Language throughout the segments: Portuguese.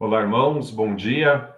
Olá, irmãos, bom dia.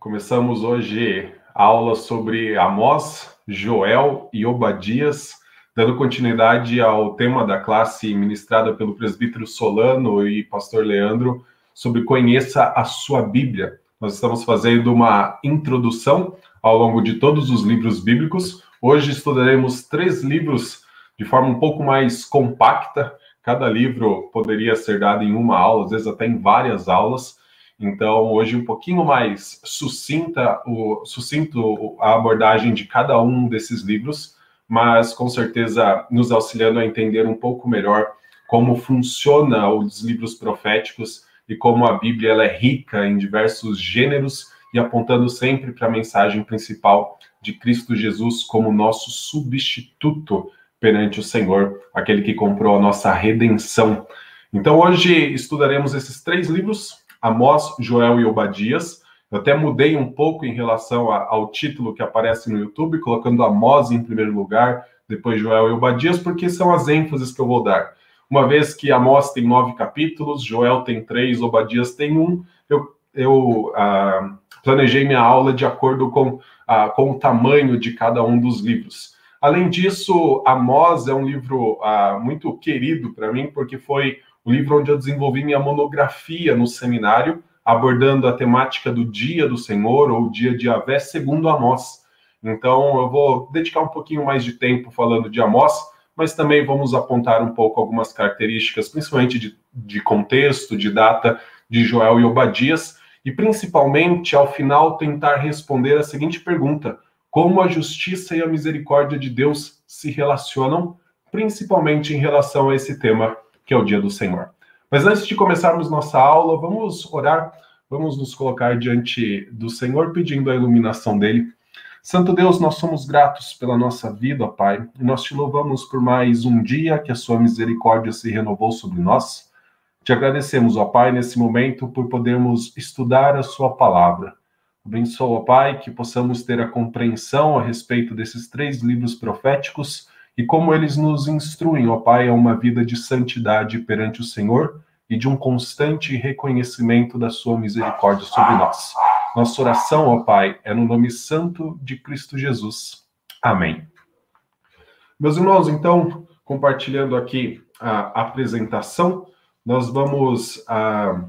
Começamos hoje a aula sobre Amós, Joel e Obadias, dando continuidade ao tema da classe ministrada pelo presbítero Solano e pastor Leandro sobre Conheça a Sua Bíblia. Nós estamos fazendo uma introdução ao longo de todos os livros bíblicos. Hoje estudaremos três livros de forma um pouco mais compacta. Cada livro poderia ser dado em uma aula, às vezes até em várias aulas então, hoje, um pouquinho mais sucinta, o, sucinto a abordagem de cada um desses livros, mas com certeza nos auxiliando a entender um pouco melhor como funciona os livros proféticos e como a Bíblia ela é rica em diversos gêneros e apontando sempre para a mensagem principal de Cristo Jesus como nosso substituto perante o Senhor, aquele que comprou a nossa redenção. Então, hoje estudaremos esses três livros Amós, Joel e Obadias. Eu até mudei um pouco em relação a, ao título que aparece no YouTube, colocando Amós em primeiro lugar, depois Joel e Obadias, porque são as ênfases que eu vou dar. Uma vez que Amós tem nove capítulos, Joel tem três, Obadias tem um, eu, eu ah, planejei minha aula de acordo com, ah, com o tamanho de cada um dos livros. Além disso, Amós é um livro ah, muito querido para mim, porque foi o livro onde eu desenvolvi minha monografia no seminário, abordando a temática do Dia do Senhor, ou Dia de Avé, segundo Amós. Então, eu vou dedicar um pouquinho mais de tempo falando de Amós, mas também vamos apontar um pouco algumas características, principalmente de, de contexto, de data, de Joel e Obadias, e principalmente, ao final, tentar responder a seguinte pergunta: como a justiça e a misericórdia de Deus se relacionam, principalmente em relação a esse tema que é o dia do Senhor. Mas antes de começarmos nossa aula, vamos orar, vamos nos colocar diante do Senhor pedindo a iluminação dele. Santo Deus, nós somos gratos pela nossa vida, Pai, e nós te louvamos por mais um dia que a sua misericórdia se renovou sobre nós. Te agradecemos, ó Pai, nesse momento por podermos estudar a sua palavra. Abençoa, Pai, que possamos ter a compreensão a respeito desses três livros proféticos e como eles nos instruem, ó Pai, a uma vida de santidade perante o Senhor e de um constante reconhecimento da sua misericórdia sobre nós. Nossa oração, ó Pai, é no nome santo de Cristo Jesus. Amém. Meus irmãos, então, compartilhando aqui a apresentação, nós vamos ah,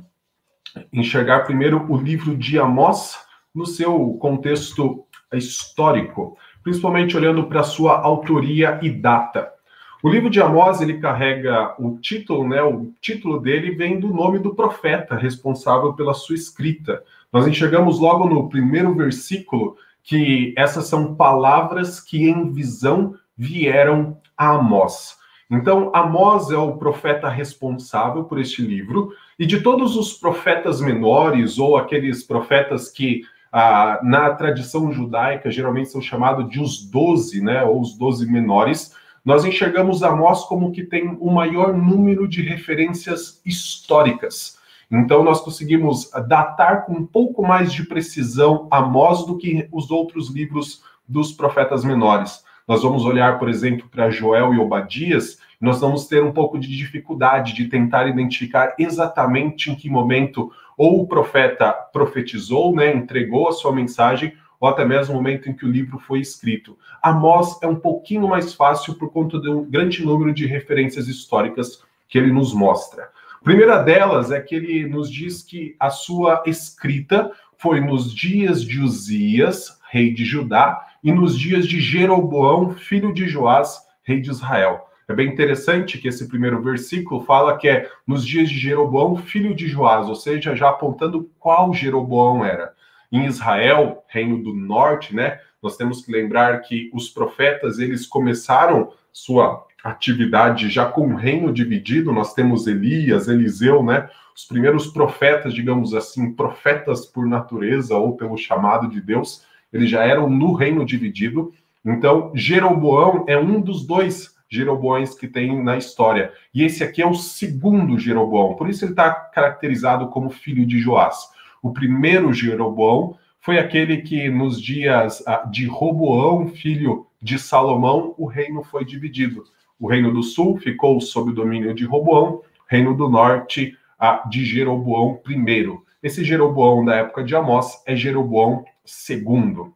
enxergar primeiro o livro de Amós no seu contexto histórico principalmente olhando para sua autoria e data. O livro de Amós ele carrega o título, né? O título dele vem do nome do profeta responsável pela sua escrita. Nós enxergamos logo no primeiro versículo que essas são palavras que em visão vieram a Amós. Então, Amós é o profeta responsável por este livro, e de todos os profetas menores, ou aqueles profetas que ah, na tradição judaica, geralmente são chamados de os doze, né, ou os doze menores, nós enxergamos Amós como que tem o maior número de referências históricas. Então, nós conseguimos datar com um pouco mais de precisão Amós do que os outros livros dos profetas menores. Nós vamos olhar, por exemplo, para Joel e Obadias, nós vamos ter um pouco de dificuldade de tentar identificar exatamente em que momento ou o profeta profetizou, né, entregou a sua mensagem, ou até mesmo o momento em que o livro foi escrito. Amós é um pouquinho mais fácil por conta de um grande número de referências históricas que ele nos mostra. A primeira delas é que ele nos diz que a sua escrita foi nos dias de Uzias, rei de Judá, e nos dias de Jeroboão, filho de Joás, rei de Israel. É bem interessante que esse primeiro versículo fala que é nos dias de Jeroboão, filho de Joás, ou seja, já apontando qual Jeroboão era. Em Israel, reino do norte, né? Nós temos que lembrar que os profetas, eles começaram sua atividade já com o reino dividido. Nós temos Elias, Eliseu, né? Os primeiros profetas, digamos assim, profetas por natureza ou pelo chamado de Deus, eles já eram no reino dividido. Então, Jeroboão é um dos dois Jeroboões que tem na história. E esse aqui é o segundo Jeroboão, por isso ele está caracterizado como filho de Joás. O primeiro Jeroboão foi aquele que, nos dias ah, de Roboão, filho de Salomão, o reino foi dividido. O reino do sul ficou sob o domínio de Roboão, reino do norte ah, de Jeroboão I. Esse Jeroboão da época de Amós é Jeroboão II.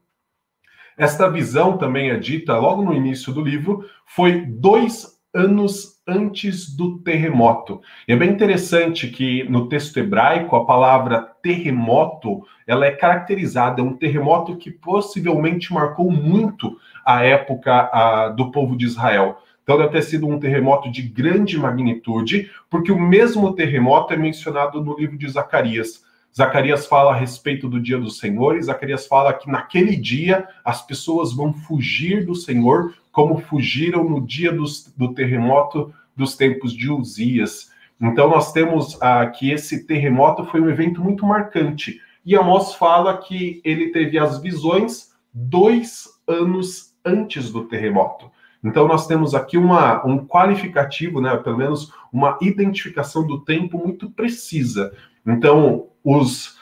Esta visão também é dita logo no início do livro, foi dois anos antes do terremoto. E é bem interessante que no texto hebraico a palavra terremoto, ela é caracterizada, é um terremoto que possivelmente marcou muito a época a, do povo de Israel. Então deve ter sido um terremoto de grande magnitude, porque o mesmo terremoto é mencionado no livro de Zacarias. Zacarias fala a respeito do dia do Senhor, e Zacarias fala que naquele dia as pessoas vão fugir do Senhor, como fugiram no dia dos, do terremoto dos tempos de Uzias. Então nós temos ah, que esse terremoto foi um evento muito marcante. E Amós fala que ele teve as visões dois anos antes do terremoto. Então nós temos aqui uma, um qualificativo, né, pelo menos uma identificação do tempo muito precisa. Então os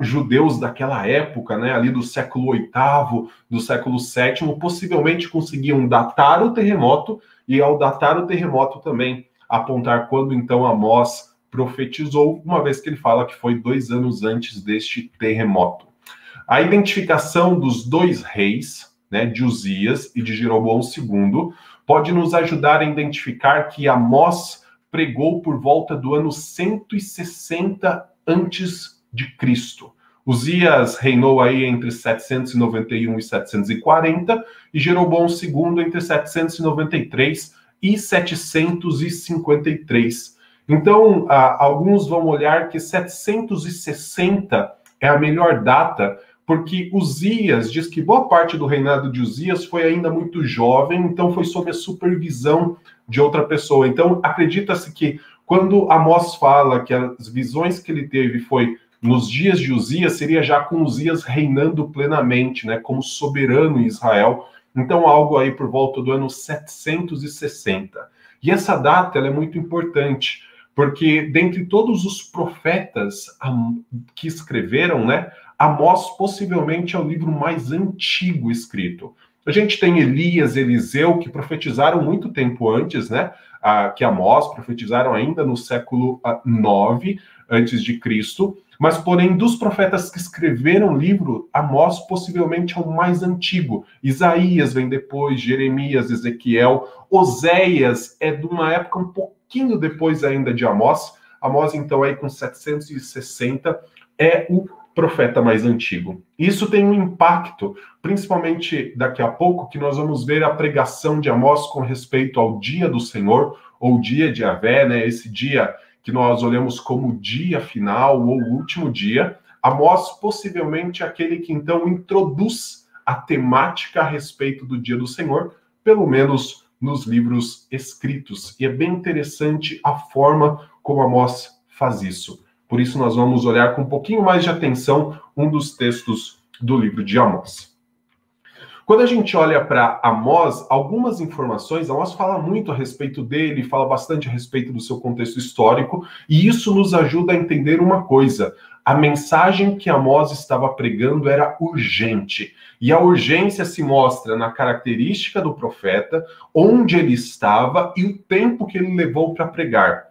judeus daquela época, né, ali do século VIII, do século VII, possivelmente conseguiam datar o terremoto e ao datar o terremoto também apontar quando então Amós profetizou, uma vez que ele fala que foi dois anos antes deste terremoto. A identificação dos dois reis, né, de Uzias e de Jeroboão II, pode nos ajudar a identificar que Amós pregou por volta do ano 160 antes de Cristo. Uzias reinou aí entre 791 e 740 e Jeroboão II entre 793 e 753. Então, alguns vão olhar que 760 é a melhor data, porque Uzias diz que boa parte do reinado de Uzias foi ainda muito jovem, então foi sob a supervisão de outra pessoa. Então, acredita-se que quando Amós fala que as visões que ele teve foi nos dias de Uzias, seria já com Uzias reinando plenamente, né, como soberano em Israel. Então, algo aí por volta do ano 760. E essa data é muito importante, porque dentre todos os profetas que escreveram, né, Amós possivelmente é o livro mais antigo escrito. A gente tem Elias, Eliseu, que profetizaram muito tempo antes, né? Ah, que Amós, profetizaram ainda no século IX antes de Cristo. Mas, porém, dos profetas que escreveram o livro, Amós possivelmente é o mais antigo. Isaías vem depois, Jeremias, Ezequiel, Oséias é de uma época um pouquinho depois ainda de Amós. Amós, então, aí com 760, é o profeta mais antigo. Isso tem um impacto, principalmente daqui a pouco, que nós vamos ver a pregação de Amós com respeito ao dia do Senhor, ou dia de Avé, né? Esse dia que nós olhamos como dia final ou último dia. Amós possivelmente aquele que então introduz a temática a respeito do dia do Senhor, pelo menos nos livros escritos. E é bem interessante a forma como Amós faz isso. Por isso, nós vamos olhar com um pouquinho mais de atenção um dos textos do livro de Amós. Quando a gente olha para Amós, algumas informações, Amós fala muito a respeito dele, fala bastante a respeito do seu contexto histórico, e isso nos ajuda a entender uma coisa: a mensagem que Amós estava pregando era urgente. E a urgência se mostra na característica do profeta, onde ele estava e o tempo que ele levou para pregar.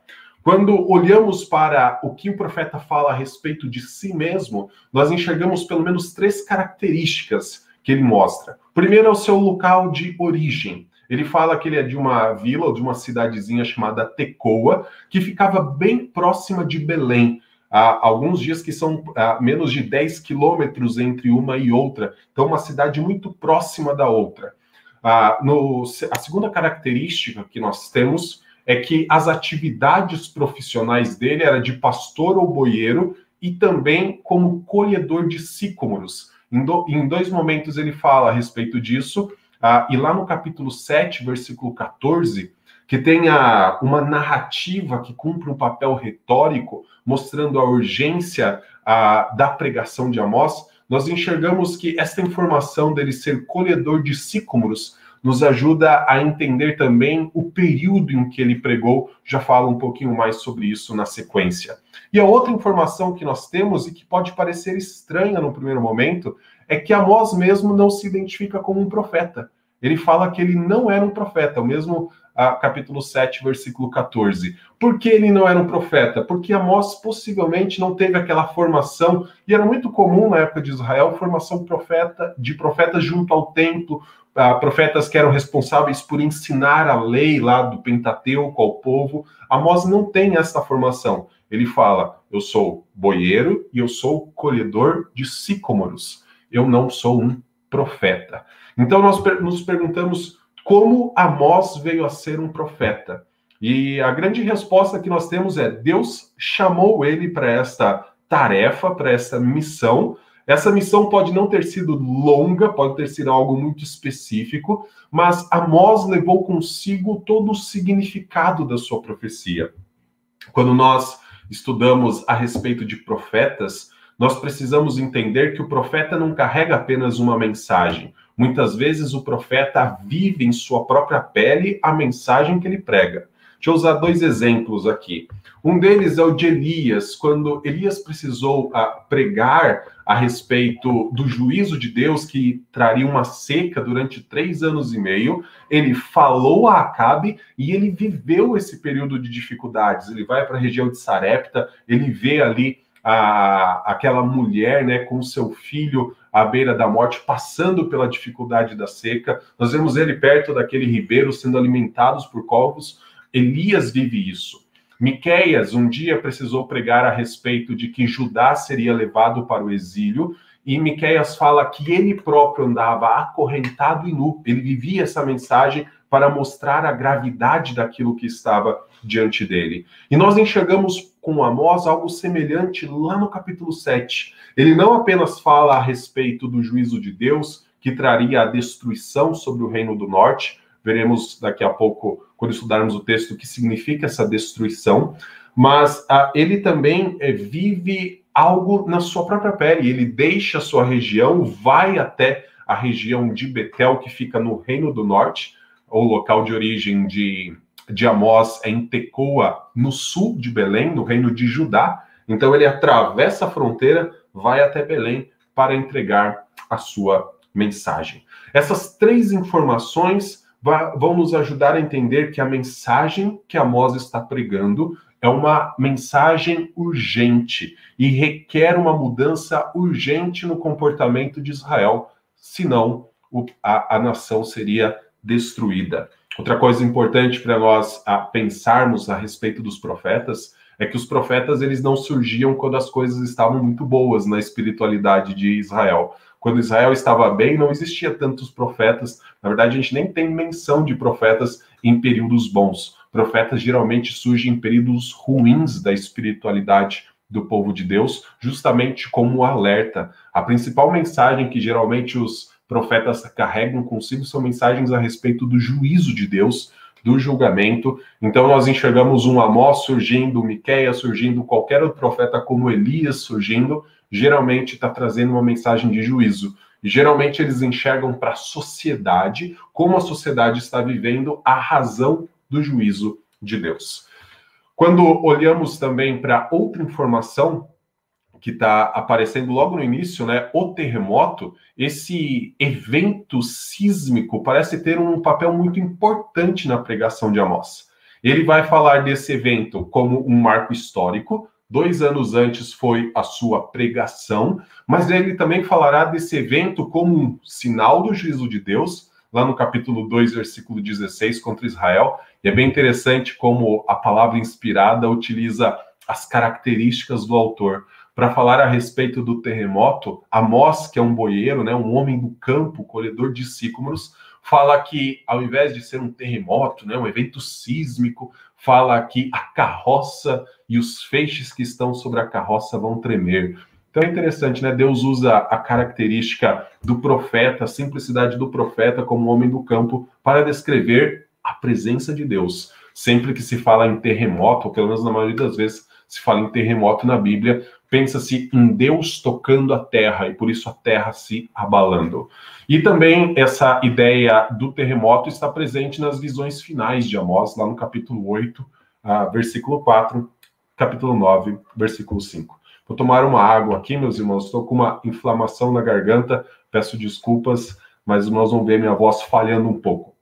Quando olhamos para o que o profeta fala a respeito de si mesmo, nós enxergamos pelo menos três características que ele mostra. Primeiro é o seu local de origem. Ele fala que ele é de uma vila ou de uma cidadezinha chamada Tecoa, que ficava bem próxima de Belém. Há alguns dias que são menos de 10 quilômetros entre uma e outra. Então, uma cidade muito próxima da outra. Ah, no, a segunda característica que nós temos é que as atividades profissionais dele era de pastor ou boieiro e também como colhedor de sícomoros. Em, do, em dois momentos ele fala a respeito disso, uh, e lá no capítulo 7, versículo 14, que tem a, uma narrativa que cumpre um papel retórico, mostrando a urgência uh, da pregação de Amós, nós enxergamos que esta informação dele ser colhedor de sícomoros nos ajuda a entender também o período em que ele pregou, já fala um pouquinho mais sobre isso na sequência. E a outra informação que nós temos, e que pode parecer estranha no primeiro momento, é que Amós mesmo não se identifica como um profeta. Ele fala que ele não era um profeta. O mesmo capítulo 7, versículo 14. Por que ele não era um profeta? Porque Amós possivelmente não teve aquela formação, e era muito comum na época de Israel, formação profeta, de profetas junto ao templo, uh, profetas que eram responsáveis por ensinar a lei lá do Pentateuco ao povo. Amós não tem essa formação. Ele fala: Eu sou boieiro e eu sou colhedor de sicômoros. Eu não sou um profeta. Então nós nos perguntamos como Amós veio a ser um profeta. E a grande resposta que nós temos é: Deus chamou ele para esta tarefa, para essa missão, essa missão pode não ter sido longa, pode ter sido algo muito específico, mas Amós levou consigo todo o significado da sua profecia. Quando nós estudamos a respeito de profetas, nós precisamos entender que o profeta não carrega apenas uma mensagem. Muitas vezes o profeta vive em sua própria pele a mensagem que ele prega. Deixa eu usar dois exemplos aqui. Um deles é o de Elias, quando Elias precisou uh, pregar a respeito do juízo de Deus que traria uma seca durante três anos e meio. Ele falou a Acabe e ele viveu esse período de dificuldades. Ele vai para a região de Sarepta, ele vê ali a, aquela mulher né, com seu filho à beira da morte, passando pela dificuldade da seca. Nós vemos ele perto daquele ribeiro, sendo alimentados por corvos. Elias vive isso. Miqueias um dia precisou pregar a respeito de que Judá seria levado para o exílio, e Miqueias fala que ele próprio andava acorrentado e nu. Ele vivia essa mensagem para mostrar a gravidade daquilo que estava diante dele. E nós enxergamos com Amós algo semelhante lá no capítulo 7. Ele não apenas fala a respeito do juízo de Deus, que traria a destruição sobre o reino do norte, veremos daqui a pouco, quando estudarmos o texto, o que significa essa destruição, mas ah, ele também eh, vive algo na sua própria pele. Ele deixa a sua região, vai até a região de Betel, que fica no Reino do Norte, o local de origem de, de Amós é em Tecoa, no sul de Belém, no Reino de Judá. Então ele atravessa a fronteira, vai até Belém para entregar a sua mensagem. Essas três informações vão nos ajudar a entender que a mensagem que Amós está pregando é uma mensagem urgente e requer uma mudança urgente no comportamento de Israel, senão a, a nação seria destruída. Outra coisa importante para nós a pensarmos a respeito dos profetas é que os profetas eles não surgiam quando as coisas estavam muito boas na espiritualidade de Israel. Quando Israel estava bem, não existia tantos profetas. Na verdade, a gente nem tem menção de profetas em períodos bons. Profetas geralmente surgem em períodos ruins da espiritualidade do povo de Deus, justamente como alerta. A principal mensagem que geralmente os profetas carregam consigo são mensagens a respeito do juízo de Deus, do julgamento. Então nós enxergamos um Amós surgindo, Miqueias surgindo, qualquer outro profeta como Elias surgindo, geralmente está trazendo uma mensagem de juízo. Geralmente eles enxergam para a sociedade como a sociedade está vivendo a razão do juízo de Deus. Quando olhamos também para outra informação que está aparecendo logo no início, né, o terremoto, esse evento sísmico parece ter um papel muito importante na pregação de Amós. Ele vai falar desse evento como um marco histórico, Dois anos antes foi a sua pregação, mas ele também falará desse evento como um sinal do juízo de Deus, lá no capítulo 2, versículo 16, contra Israel. E é bem interessante como a palavra inspirada utiliza as características do autor. Para falar a respeito do terremoto, Amós, que é um boieiro, né, um homem do campo, colhedor de sícomoros, fala que ao invés de ser um terremoto, né, um evento sísmico, fala que a carroça e os feixes que estão sobre a carroça vão tremer. Então é interessante, né? Deus usa a característica do profeta, a simplicidade do profeta como homem do campo para descrever a presença de Deus. Sempre que se fala em terremoto, ou pelo menos na maioria das vezes se fala em terremoto na Bíblia, pensa-se em assim, Deus tocando a terra e por isso a terra se abalando. E também essa ideia do terremoto está presente nas visões finais de Amós, lá no capítulo 8, uh, ah, versículo 4, capítulo 9, versículo 5. Vou tomar uma água aqui, meus irmãos, estou com uma inflamação na garganta, peço desculpas, mas nós vamos ver minha voz falhando um pouco.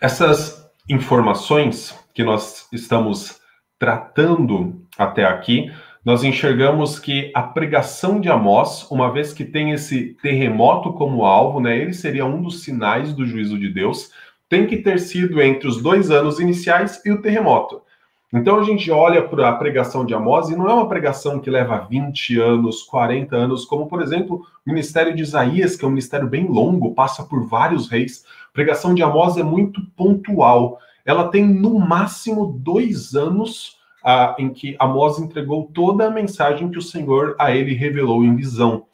Essas informações que nós estamos tratando até aqui, nós enxergamos que a pregação de Amós, uma vez que tem esse terremoto como alvo, né, ele seria um dos sinais do juízo de Deus, tem que ter sido entre os dois anos iniciais e o terremoto. Então a gente olha para a pregação de Amós e não é uma pregação que leva 20 anos, 40 anos, como por exemplo o ministério de Isaías, que é um ministério bem longo, passa por vários reis. A pregação de Amós é muito pontual. Ela tem no máximo dois anos ah, em que Amós entregou toda a mensagem que o Senhor a ele revelou em visão.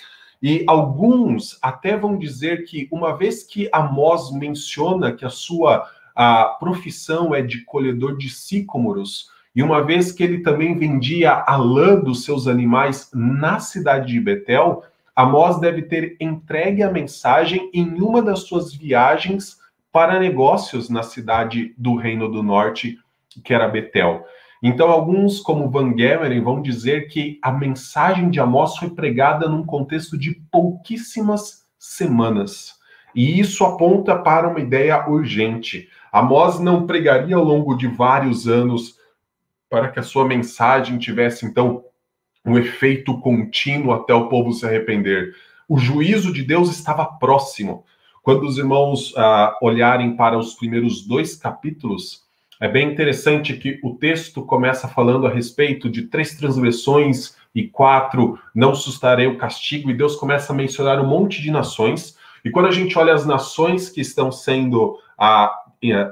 E alguns até vão dizer que, uma vez que Amós menciona que a sua a profissão é de colhedor de sícomoros, e uma vez que ele também vendia a lã dos seus animais na cidade de Betel, Amós deve ter entregue a mensagem em uma das suas viagens para negócios na cidade do Reino do Norte, que era Betel. Então, alguns, como Van Gemeren, vão dizer que a mensagem de Amós foi pregada num contexto de pouquíssimas semanas. E isso aponta para uma ideia urgente. Amós não pregaria ao longo de vários anos para que a sua mensagem tivesse, então, um efeito contínuo até o povo se arrepender. O juízo de Deus estava próximo. Quando os irmãos ah, olharem para os primeiros dois capítulos, é bem interessante que o texto começa falando a respeito de três transgressões e quatro, não sustarei o castigo, e Deus começa a mencionar um monte de nações. E quando a gente olha as nações que estão sendo ah,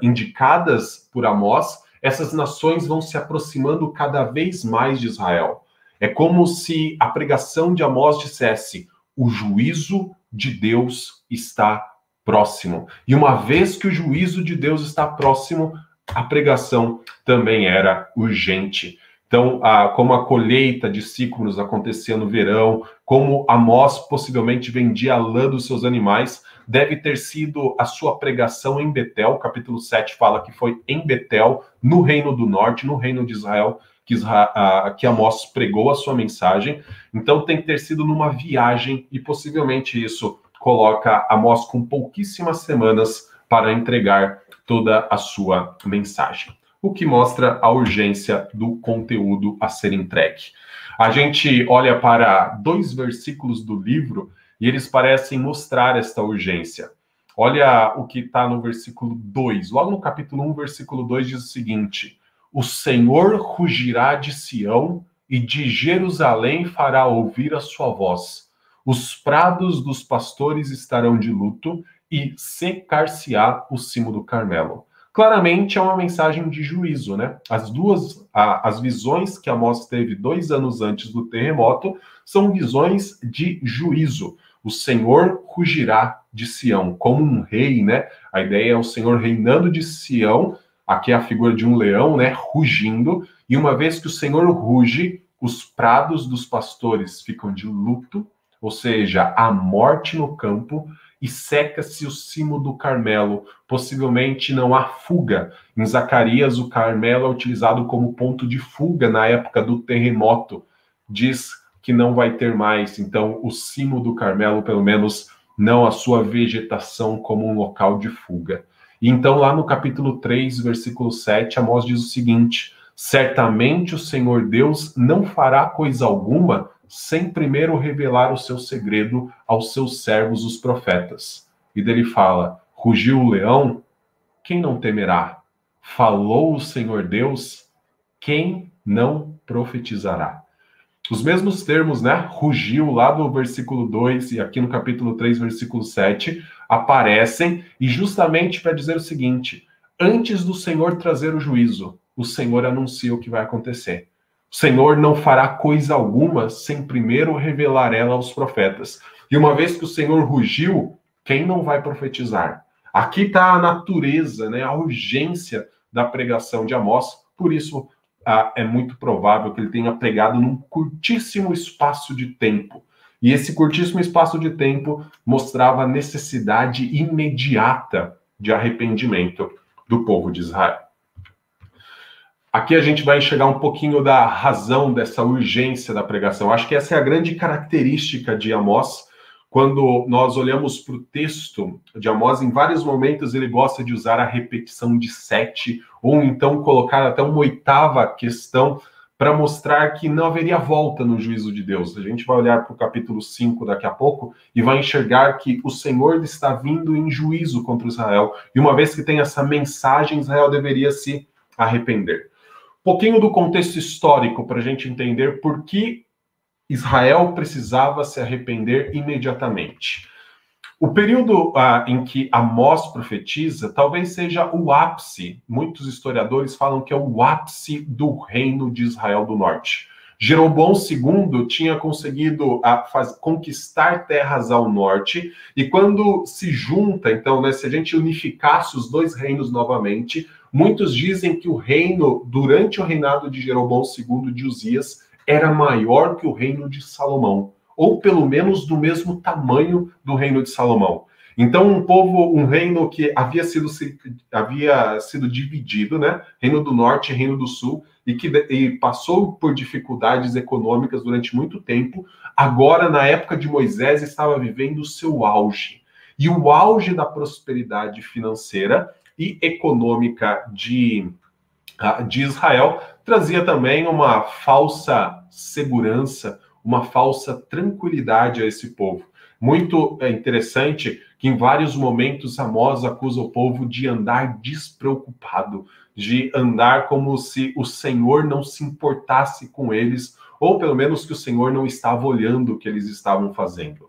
indicadas por Amós, essas nações vão se aproximando cada vez mais de Israel. É como se a pregação de Amós dissesse: o juízo de Deus está próximo. E uma vez que o juízo de Deus está próximo, a pregação também era urgente. Então, a, como a colheita de ciclos acontecia no verão, como Amós possivelmente vendia a lã dos seus animais, deve ter sido a sua pregação em Betel. Capítulo 7 fala que foi em Betel, no Reino do Norte, no Reino de Israel, que, Israel, que Amós pregou a sua mensagem. Então, tem que ter sido numa viagem, e possivelmente isso coloca Amós com pouquíssimas semanas para entregar toda a sua mensagem. O que mostra a urgência do conteúdo a ser entregue. A gente olha para dois versículos do livro e eles parecem mostrar esta urgência. Olha o que está no versículo 2. Logo no capítulo 1, versículo 2 diz o seguinte: O Senhor rugirá de Sião e de Jerusalém fará ouvir a sua voz. Os prados dos pastores estarão de luto e secar-se-á o cimo do Carmelo. Claramente é uma mensagem de juízo, né? As duas, a, as visões que Amós teve dois anos antes do terremoto são visões de juízo. O Senhor rugirá de Sião como um rei, né? A ideia é o Senhor reinando de Sião, aqui é a figura de um leão, né? Rugindo, e uma vez que o Senhor ruge, os prados dos pastores ficam de luto, ou seja, a morte no campo, e seca-se o cimo do Carmelo. Possivelmente não há fuga. Em Zacarias, o Carmelo é utilizado como ponto de fuga na época do terremoto. Diz que não vai ter mais. Então, o cimo do Carmelo, pelo menos, não a sua vegetação como um local de fuga. E então, lá no capítulo 3, versículo 7, Amós diz o seguinte: Certamente o Senhor Deus não fará coisa alguma sem primeiro revelar o seu segredo aos seus servos, os profetas. E dele fala: Rugiu o leão, quem não temerá? Falou o Senhor Deus, quem não profetizará? Os mesmos termos, né? Rugiu lá do versículo 2 e aqui no capítulo 3, versículo 7, aparecem e justamente para dizer o seguinte: antes do Senhor trazer o juízo, o Senhor anuncia o que vai acontecer. O Senhor não fará coisa alguma sem primeiro revelar ela aos profetas. E uma vez que o Senhor rugiu, quem não vai profetizar? Aqui está a natureza, né, a urgência da pregação de Amós. Por isso, ah, é muito provável que ele tenha pregado num curtíssimo espaço de tempo. E esse curtíssimo espaço de tempo mostrava a necessidade imediata de arrependimento do povo de Israel. Aqui a gente vai enxergar um pouquinho da razão dessa urgência da pregação. Acho que essa é a grande característica de Amós, Quando nós olhamos para o texto de Amós, em vários momentos ele gosta de usar a repetição de sete, ou então colocar até uma oitava questão para mostrar que não haveria volta no juízo de Deus. A gente vai olhar para o capítulo 5 daqui a pouco e vai enxergar que o Senhor está vindo em juízo contra Israel. E uma vez que tem essa mensagem, Israel deveria se arrepender. Pouquinho do contexto histórico para a gente entender por que Israel precisava se arrepender imediatamente. O período ah, em que Amós profetiza talvez seja o ápice, muitos historiadores falam que é o ápice do reino de Israel do Norte. Jeroboão II tinha conseguido ah, faz, conquistar terras ao norte, e quando se junta, então, né, se a gente unificasse os dois reinos novamente, muitos dizem que o reino, durante o reinado de Jeroboão II de Uzias, era maior que o reino de Salomão, ou pelo menos do mesmo tamanho do reino de Salomão. Então, um povo, um reino que havia sido, havia sido dividido, né? Reino do Norte e Reino do Sul, e que e passou por dificuldades econômicas durante muito tempo, agora, na época de Moisés, estava vivendo o seu auge. E o auge da prosperidade financeira e econômica de, de Israel trazia também uma falsa segurança, uma falsa tranquilidade a esse povo. Muito é, interessante que em vários momentos Amós acusa o povo de andar despreocupado, de andar como se o Senhor não se importasse com eles, ou pelo menos que o Senhor não estava olhando o que eles estavam fazendo.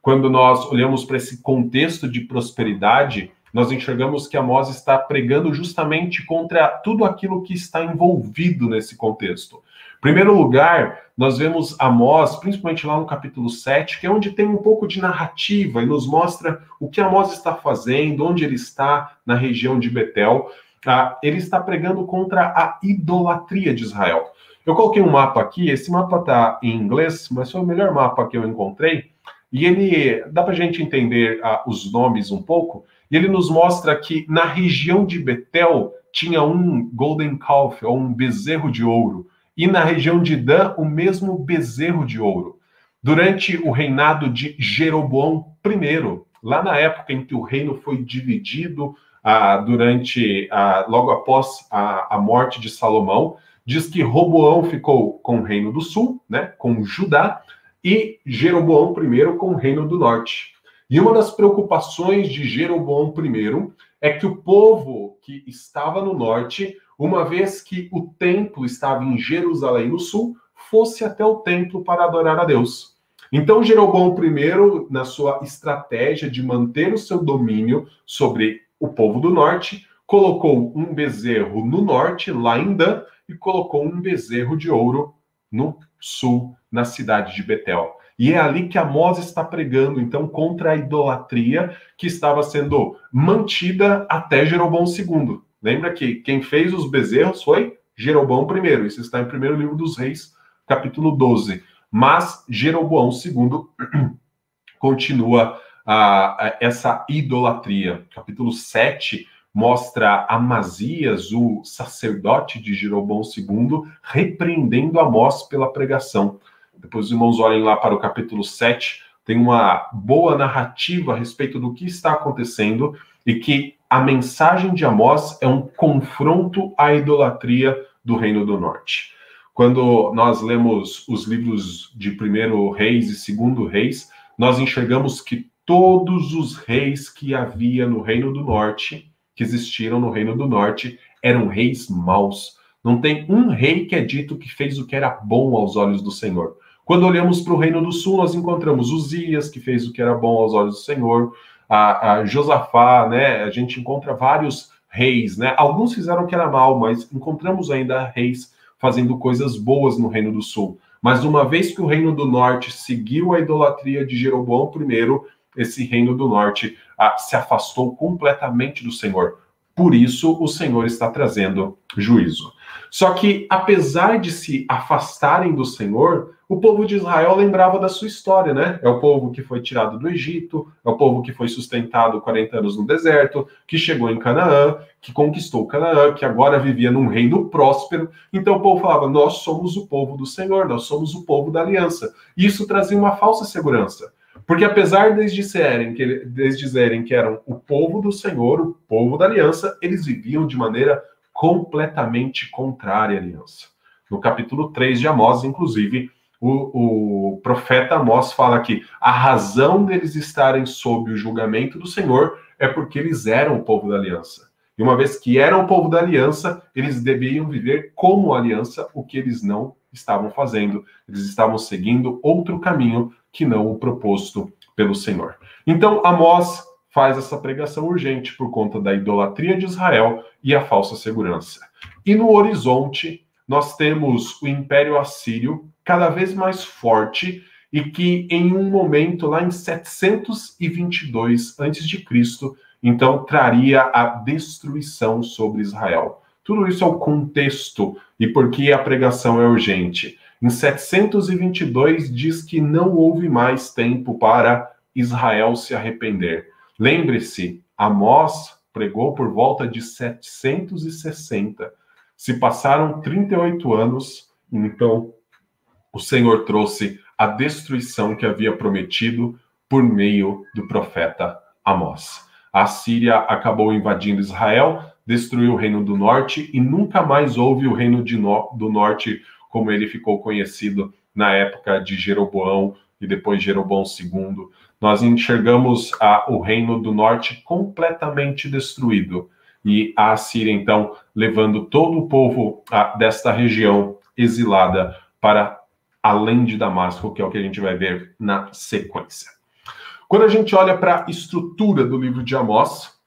Quando nós olhamos para esse contexto de prosperidade, nós enxergamos que Amós está pregando justamente contra tudo aquilo que está envolvido nesse contexto. Em primeiro lugar, nós vemos Amós, principalmente lá no capítulo 7, que é onde tem um pouco de narrativa e nos mostra o que Amós está fazendo, onde ele está na região de Betel. Ah, ele está pregando contra a idolatria de Israel. Eu coloquei um mapa aqui, esse mapa está em inglês, mas foi o melhor mapa que eu encontrei, e ele dá para a gente entender ah, os nomes um pouco. E ele nos mostra que na região de Betel tinha um golden calf, ou um bezerro de ouro, e na região de Dan, o mesmo bezerro de ouro. Durante o reinado de Jeroboão I, lá na época em que o reino foi dividido, ah, durante ah, logo após a, a, morte de Salomão, diz que Roboão ficou com o reino do sul, né, com Judá, e Jeroboão I com o reino do norte. E uma das preocupações de Jeroboão I é que o povo que estava no norte, uma vez que o templo estava em Jerusalém no sul, fosse até o templo para adorar a Deus. Então, Jeroboão I, na sua estratégia de manter o seu domínio sobre o povo do norte, colocou um bezerro no norte, lá em Dan, e colocou um bezerro de ouro no sul, na cidade de Betel. E é ali que Amós está pregando, então, contra a idolatria que estava sendo mantida até Jeroboão II. Lembra que quem fez os bezerros foi Jeroboão I. Isso está em primeiro livro dos Reis, capítulo 12. Mas Jeroboão II continua essa idolatria. Capítulo 7 mostra Amazias, o sacerdote de Jeroboão II, repreendendo Amós pela pregação. Depois os irmãos olhem lá para o capítulo 7, tem uma boa narrativa a respeito do que está acontecendo e que a mensagem de Amós é um confronto à idolatria do Reino do Norte. Quando nós lemos os livros de primeiro Reis e segundo Reis, nós enxergamos que todos os reis que havia no Reino do Norte, que existiram no Reino do Norte, eram reis maus. Não tem um rei que é dito que fez o que era bom aos olhos do Senhor. Quando olhamos para o Reino do Sul, nós encontramos Uzias, que fez o que era bom aos olhos do Senhor, a, a Josafá, né? A gente encontra vários reis, né? Alguns fizeram o que era mal, mas encontramos ainda reis fazendo coisas boas no Reino do Sul. Mas uma vez que o Reino do Norte seguiu a idolatria de Jeroboão I, esse Reino do Norte se afastou completamente do Senhor. Por isso, o Senhor está trazendo juízo. Só que, apesar de se afastarem do Senhor, o povo de Israel lembrava da sua história, né? É o povo que foi tirado do Egito, é o povo que foi sustentado 40 anos no deserto, que chegou em Canaã, que conquistou Canaã, que agora vivia num reino próspero. Então o povo falava: Nós somos o povo do Senhor, nós somos o povo da aliança. E isso trazia uma falsa segurança. Porque apesar deles dizerem que, deles dizerem que eram o povo do Senhor, o povo da aliança, eles viviam de maneira completamente contrária à aliança. No capítulo 3 de Amós, inclusive, o, o profeta Amós fala que a razão deles estarem sob o julgamento do Senhor é porque eles eram o povo da aliança. E uma vez que eram o povo da aliança, eles deveriam viver como aliança, o que eles não estavam fazendo. Eles estavam seguindo outro caminho que não o proposto pelo Senhor. Então, Amós faz essa pregação urgente por conta da idolatria de Israel e a falsa segurança. E no horizonte, nós temos o Império Assírio cada vez mais forte e que em um momento lá em 722 a.C., então traria a destruição sobre Israel. Tudo isso é o contexto e por que a pregação é urgente. Em 722 diz que não houve mais tempo para Israel se arrepender. Lembre-se, Amós pregou por volta de 760. Se passaram 38 anos, então o Senhor trouxe a destruição que havia prometido por meio do profeta Amós. A Síria acabou invadindo Israel, destruiu o reino do norte e nunca mais houve o reino no do norte como ele ficou conhecido na época de Jeroboão e depois Jeroboão II. Nós enxergamos a, o reino do norte completamente destruído e a Síria então levando todo o povo a, desta região exilada para além de Damasco, que é o que a gente vai ver na sequência. Quando a gente olha para a estrutura do livro de Amós,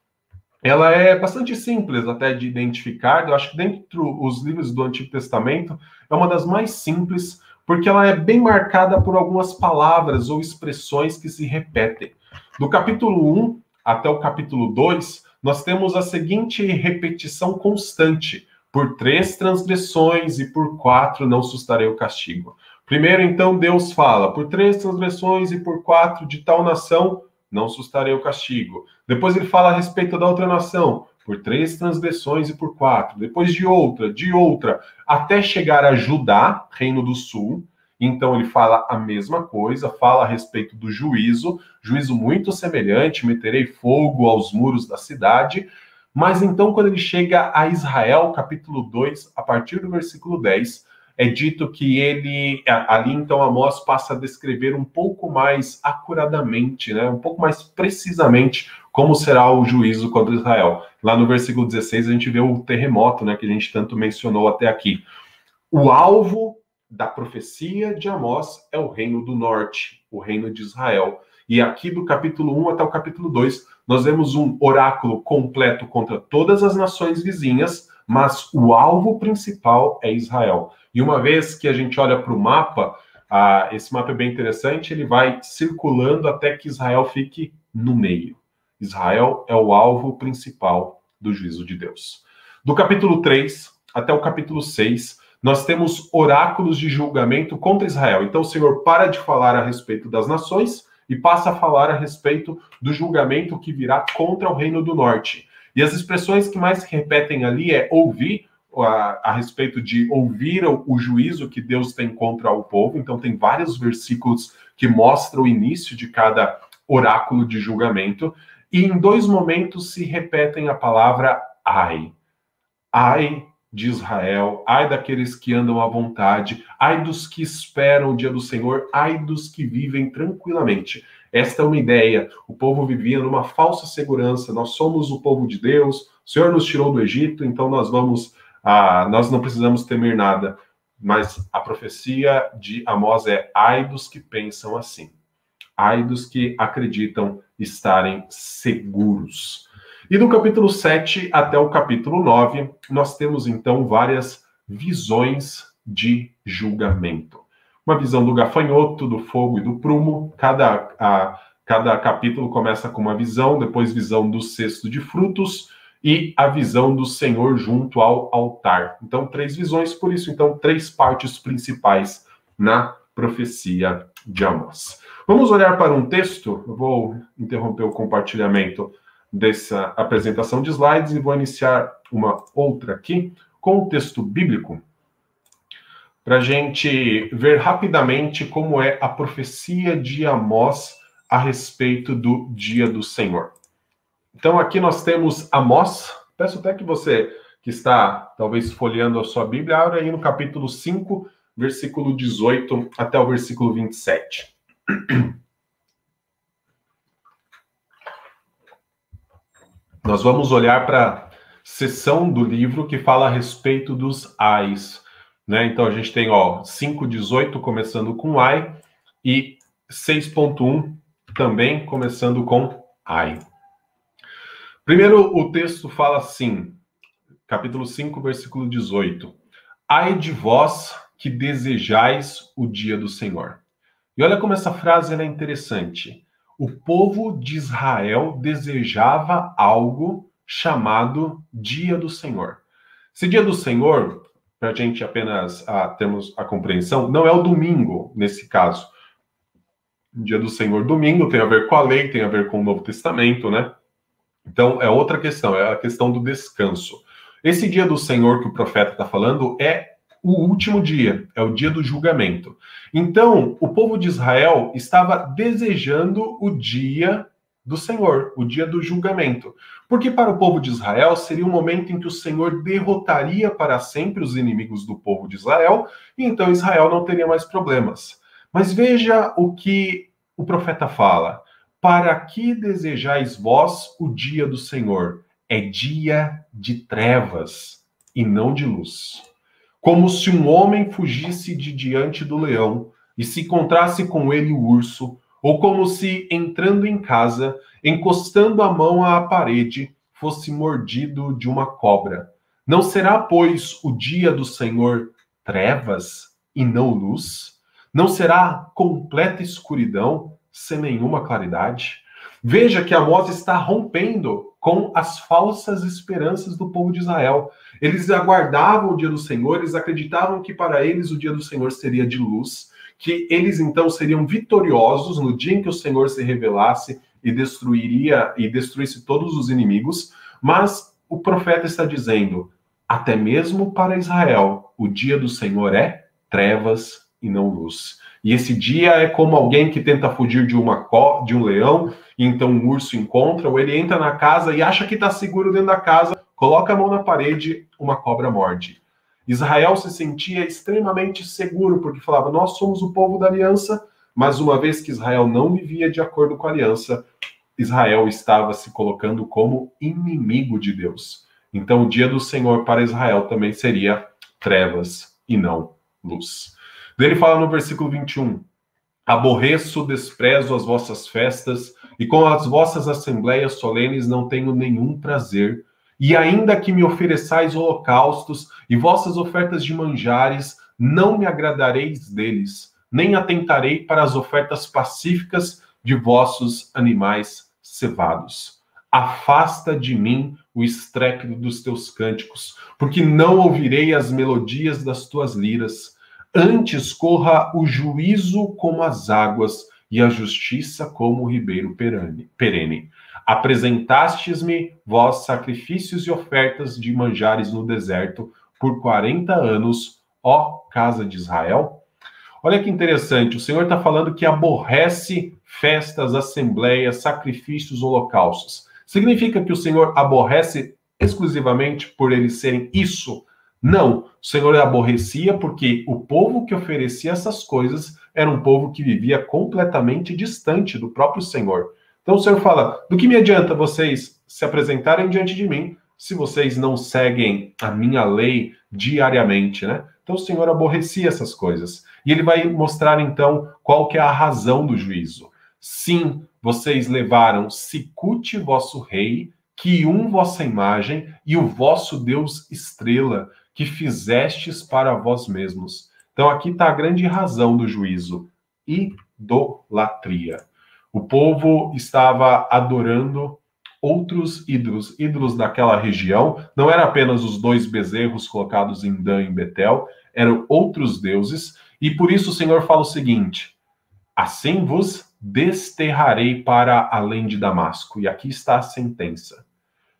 ela é bastante simples até de identificar. Eu acho que dentro os livros do Antigo Testamento é uma das mais simples, porque ela é bem marcada por algumas palavras ou expressões que se repetem. Do capítulo 1 até o capítulo 2, nós temos a seguinte repetição constante: por três transgressões e por quatro não sustarei o castigo. Primeiro, então, Deus fala: por três transgressões e por quatro de tal nação não sustarei o castigo. Depois ele fala a respeito da outra nação, por três transgressões e por quatro. Depois de outra, de outra, até chegar a Judá, reino do sul. Então ele fala a mesma coisa, fala a respeito do juízo, juízo muito semelhante, meterei fogo aos muros da cidade. Mas então, quando ele chega a Israel, capítulo 2, a partir do versículo 10, é dito que ele, ali então Amós passa a descrever um pouco mais acuradamente, né, um pouco mais precisamente como será o juízo contra Israel. Lá no versículo 16 a gente vê o terremoto, né, que a gente tanto mencionou até aqui. O alvo da profecia de Amós é o reino do norte, o reino de Israel. E aqui do capítulo 1 até o capítulo 2, nós vemos um oráculo completo contra todas as nações vizinhas, mas o alvo principal é Israel. E uma vez que a gente olha para o mapa, ah, esse mapa é bem interessante, ele vai circulando até que Israel fique no meio. Israel é o alvo principal do juízo de Deus. Do capítulo 3 até o capítulo 6, nós temos oráculos de julgamento contra Israel. Então o Senhor para de falar a respeito das nações e passa a falar a respeito do julgamento que virá contra o reino do norte. E as expressões que mais se repetem ali é ouvir, a, a, respeito de ouvir o, o, juízo que Deus tem contra o povo. Então, tem vários versículos que mostram o início de cada oráculo de julgamento. E em dois momentos se repetem a palavra ai. Ai de Israel, ai daqueles que andam à vontade, ai dos que esperam o dia do Senhor, ai dos que vivem tranquilamente. Esta é uma ideia. O povo vivia numa falsa segurança. Nós somos o povo de Deus, o Senhor nos tirou do Egito, então nós vamos ah, nós não precisamos temer nada, mas a profecia de Amós é: ai dos que pensam assim, ai dos que acreditam estarem seguros. E do capítulo 7 até o capítulo 9, nós temos então várias visões de julgamento. Uma visão do gafanhoto, do fogo e do prumo. Cada, a, cada capítulo começa com uma visão, depois visão do cesto de frutos, e a visão do Senhor junto ao altar. Então, três visões, por isso, então, três partes principais na profecia de Amós. Vamos olhar para um texto. Eu vou interromper o compartilhamento dessa apresentação de slides e vou iniciar uma outra aqui com o texto bíblico para a gente ver rapidamente como é a profecia de Amós a respeito do dia do Senhor. Então aqui nós temos Amós. Peço até que você que está talvez folheando a sua Bíblia, abra aí no capítulo 5, versículo 18 até o versículo 27. Nós vamos olhar para a seção do livro que fala a respeito dos ais. Né? Então a gente tem ó, 5,18 começando com ai e 6.1 também começando com ai. Primeiro, o texto fala assim, capítulo 5, versículo 18: Ai de vós que desejais o dia do Senhor. E olha como essa frase é interessante. O povo de Israel desejava algo chamado Dia do Senhor. Esse Dia do Senhor, para a gente apenas a, termos a compreensão, não é o domingo, nesse caso. Dia do Senhor, domingo, tem a ver com a lei, tem a ver com o Novo Testamento, né? Então, é outra questão, é a questão do descanso. Esse dia do Senhor que o profeta está falando é o último dia, é o dia do julgamento. Então, o povo de Israel estava desejando o dia do Senhor, o dia do julgamento. Porque para o povo de Israel seria um momento em que o Senhor derrotaria para sempre os inimigos do povo de Israel, e então Israel não teria mais problemas. Mas veja o que o profeta fala: Para que desejais vós o dia do Senhor? é dia de trevas e não de luz. Como se um homem fugisse de diante do leão e se encontrasse com ele o urso, ou como se, entrando em casa, encostando a mão à parede, fosse mordido de uma cobra. Não será, pois, o dia do Senhor trevas e não luz? Não será completa escuridão sem nenhuma claridade? Veja que Amós está rompendo com as falsas esperanças do povo de Israel. Eles aguardavam o dia do Senhor, eles acreditavam que para eles o dia do Senhor seria de luz, que eles então seriam vitoriosos no dia em que o Senhor se revelasse e destruiria e destruísse todos os inimigos, mas o profeta está dizendo: até mesmo para Israel, o dia do Senhor é trevas e não luz. E esse dia é como alguém que tenta fugir de uma de um leão então um urso encontra, ou ele entra na casa e acha que está seguro dentro da casa, coloca a mão na parede, uma cobra morde. Israel se sentia extremamente seguro, porque falava: Nós somos o povo da aliança, mas uma vez que Israel não vivia de acordo com a aliança, Israel estava se colocando como inimigo de Deus. Então, o dia do Senhor para Israel também seria trevas e não luz. Ele fala no versículo 21: Aborreço, desprezo as vossas festas, e com as vossas assembleias solenes não tenho nenhum prazer. E ainda que me ofereçais holocaustos e vossas ofertas de manjares, não me agradareis deles, nem atentarei para as ofertas pacíficas de vossos animais cevados. Afasta de mim o estrépito dos teus cânticos, porque não ouvirei as melodias das tuas liras. Antes corra o juízo como as águas e a justiça como o ribeiro perene. Apresentastes-me vós sacrifícios e ofertas de manjares no deserto por 40 anos, ó casa de Israel? Olha que interessante, o Senhor está falando que aborrece festas, assembleias, sacrifícios, holocaustos. Significa que o Senhor aborrece exclusivamente por eles serem isso? Não, o Senhor aborrecia porque o povo que oferecia essas coisas era um povo que vivia completamente distante do próprio Senhor. Então o Senhor fala: do que me adianta vocês se apresentarem diante de mim se vocês não seguem a minha lei diariamente, né? Então o Senhor aborrecia essas coisas. E ele vai mostrar então qual que é a razão do juízo. Sim, vocês levaram Sicute, vosso rei, Quium, vossa imagem, e o vosso Deus estrela, que fizestes para vós mesmos. Então aqui está a grande razão do juízo: idolatria. O povo estava adorando outros ídolos, ídolos daquela região. Não era apenas os dois bezerros colocados em Dan e Betel, eram outros deuses. E por isso o Senhor fala o seguinte: Assim vos desterrarei para além de Damasco. E aqui está a sentença.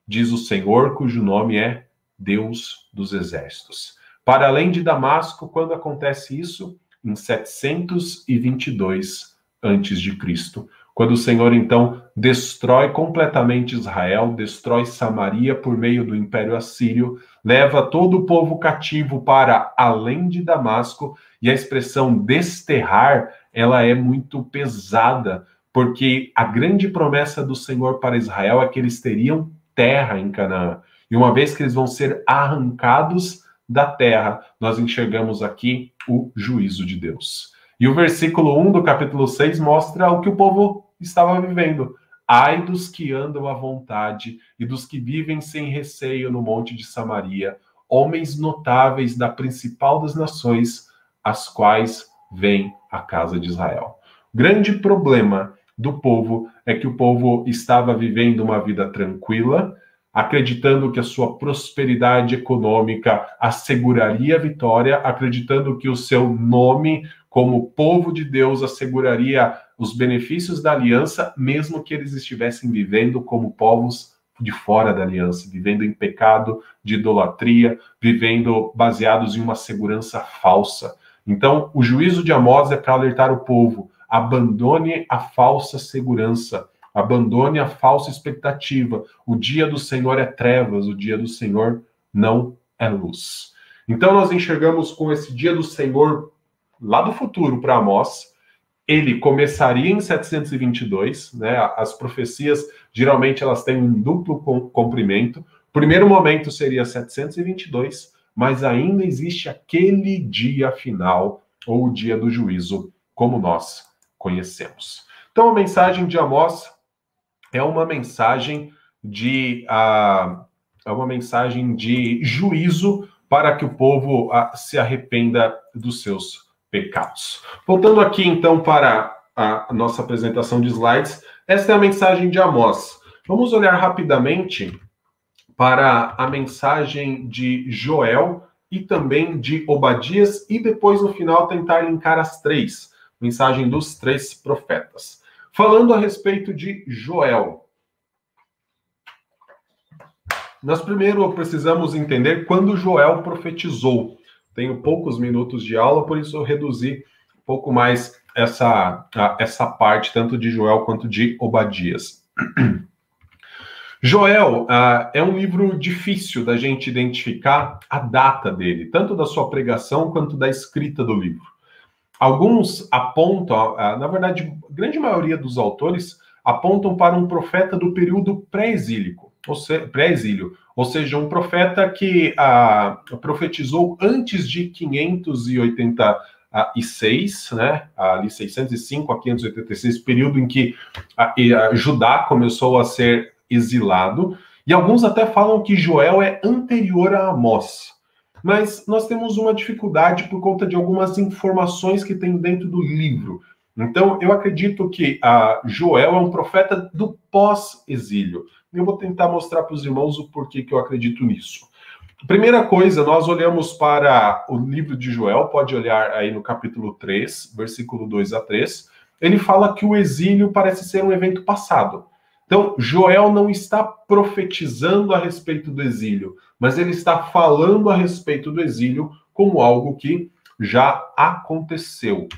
Diz o Senhor, cujo nome é Deus dos exércitos. Para além de Damasco, quando acontece isso? Em 722 a.C., quando o Senhor então destrói completamente Israel, destrói Samaria por meio do Império Assírio, leva todo o povo cativo para além de Damasco, e a expressão desterrar, ela é muito pesada, porque a grande promessa do Senhor para Israel é que eles teriam terra em Canaã. E uma vez que eles vão ser arrancados da terra, nós enxergamos aqui o juízo de Deus. E o versículo 1 do capítulo 6 mostra o que o povo estava vivendo. Ai dos que andam à vontade e dos que vivem sem receio no monte de Samaria, homens notáveis da principal das nações, as quais vem a casa de Israel. Grande problema do povo é que o povo estava vivendo uma vida tranquila, acreditando que a sua prosperidade econômica asseguraria a vitória, acreditando que o seu nome como povo de Deus asseguraria os benefícios da aliança, mesmo que eles estivessem vivendo como povos de fora da aliança, vivendo em pecado de idolatria, vivendo baseados em uma segurança falsa. Então, o juízo de Amós é para alertar o povo: abandone a falsa segurança, abandone a falsa expectativa. O dia do Senhor é trevas, o dia do Senhor não é luz. Então, nós enxergamos com esse dia do Senhor lá do futuro para Amós. Ele começaria em 722, né? As profecias geralmente elas têm um duplo comprimento. Primeiro momento seria 722, mas ainda existe aquele dia final ou o dia do juízo, como nós conhecemos. Então a mensagem de Amós é uma mensagem de uh, é uma mensagem de juízo para que o povo uh, se arrependa dos seus pecados. Voltando aqui então para a nossa apresentação de slides, esta é a mensagem de Amós. Vamos olhar rapidamente para a mensagem de Joel e também de Obadias e depois no final tentar linkar as três, mensagem dos três profetas. Falando a respeito de Joel, nós primeiro precisamos entender quando Joel profetizou. Tenho poucos minutos de aula, por isso eu reduzi um pouco mais essa, essa parte, tanto de Joel quanto de Obadias. Joel uh, é um livro difícil da gente identificar a data dele, tanto da sua pregação quanto da escrita do livro. Alguns apontam, uh, na verdade, a grande maioria dos autores apontam para um profeta do período pré-exílico, pré-exílio, ou seja, um profeta que ah, profetizou antes de 586, né, ali 605 a 586, período em que a, a Judá começou a ser exilado, e alguns até falam que Joel é anterior a Amós. Mas nós temos uma dificuldade por conta de algumas informações que tem dentro do livro. Então, eu acredito que a Joel é um profeta do pós-exílio. Eu vou tentar mostrar para os irmãos o porquê que eu acredito nisso. Primeira coisa, nós olhamos para o livro de Joel, pode olhar aí no capítulo 3, versículo 2 a 3. Ele fala que o exílio parece ser um evento passado. Então, Joel não está profetizando a respeito do exílio, mas ele está falando a respeito do exílio como algo que já aconteceu.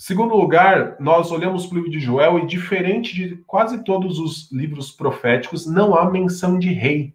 Segundo lugar, nós olhamos para o livro de Joel e, diferente de quase todos os livros proféticos, não há menção de rei.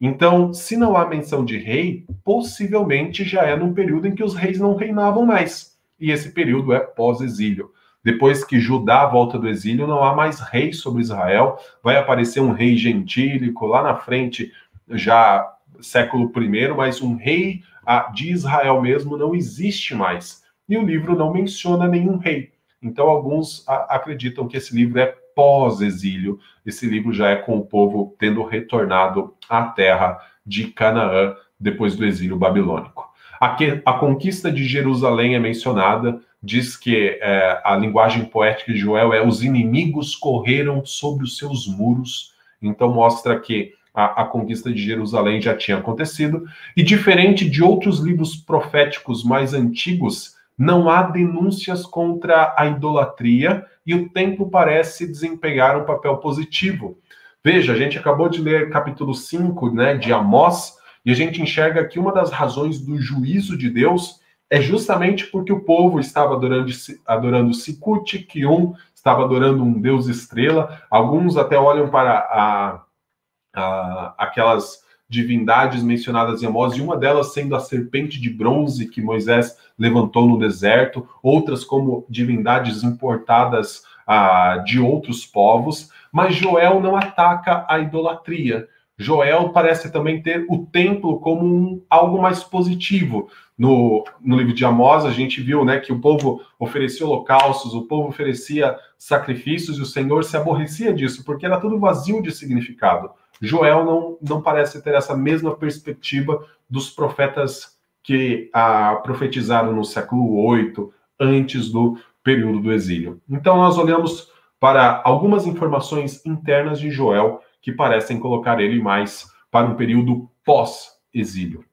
Então, se não há menção de rei, possivelmente já é num período em que os reis não reinavam mais. E esse período é pós-exílio. Depois que Judá volta do exílio, não há mais rei sobre Israel. Vai aparecer um rei gentílico lá na frente, já século I, mas um rei ah, de Israel mesmo não existe mais e o livro não menciona nenhum rei. Então, alguns acreditam que esse livro é pós-exílio, esse livro já é com o povo tendo retornado à terra de Canaã depois do exílio babilônico. Aqui, a conquista de Jerusalém é mencionada, diz que é, a linguagem poética de Joel é: os inimigos correram sobre os seus muros. Então, mostra que a, a, conquista de Jerusalém já tinha acontecido. E diferente de outros livros proféticos mais antigos, não há denúncias contra a idolatria e o templo parece desempenhar um papel positivo. Veja, a gente acabou de ler capítulo 5 né, de Amós, e a gente enxerga que uma das razões do juízo de Deus é justamente porque o povo estava adorando, adorando Sikut, Kium, estava adorando um deus estrela. Alguns até olham para a, a, aquelas divindades mencionadas em Amós, e uma delas sendo a serpente de bronze que Moisés levantou no deserto, outras como divindades importadas ah, de outros povos. Mas Joel não ataca a idolatria. Joel parece também ter o templo como um, algo mais positivo. No, no livro de Amós, a gente viu né, que o povo oferecia holocaustos, o povo oferecia sacrifícios e o Senhor se aborrecia disso, porque era tudo vazio de significado. Joel não, não parece ter essa mesma perspectiva dos profetas que ah, profetizaram no século 8, antes do período do exílio. Então, nós olhamos para algumas informações internas de Joel que parecem colocar ele mais para um período pós-exílio.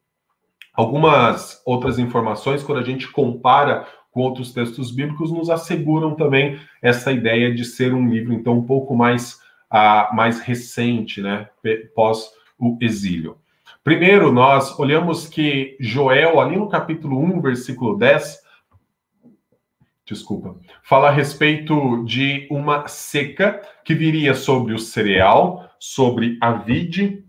Algumas outras informações, quando a gente compara com outros textos bíblicos, nos asseguram também essa ideia de ser um livro, então, um pouco mais, uh, mais recente, né, pós o exílio. Primeiro, nós olhamos que Joel, ali no capítulo 1, versículo 10, desculpa, fala a respeito de uma seca que viria sobre o cereal, sobre a vide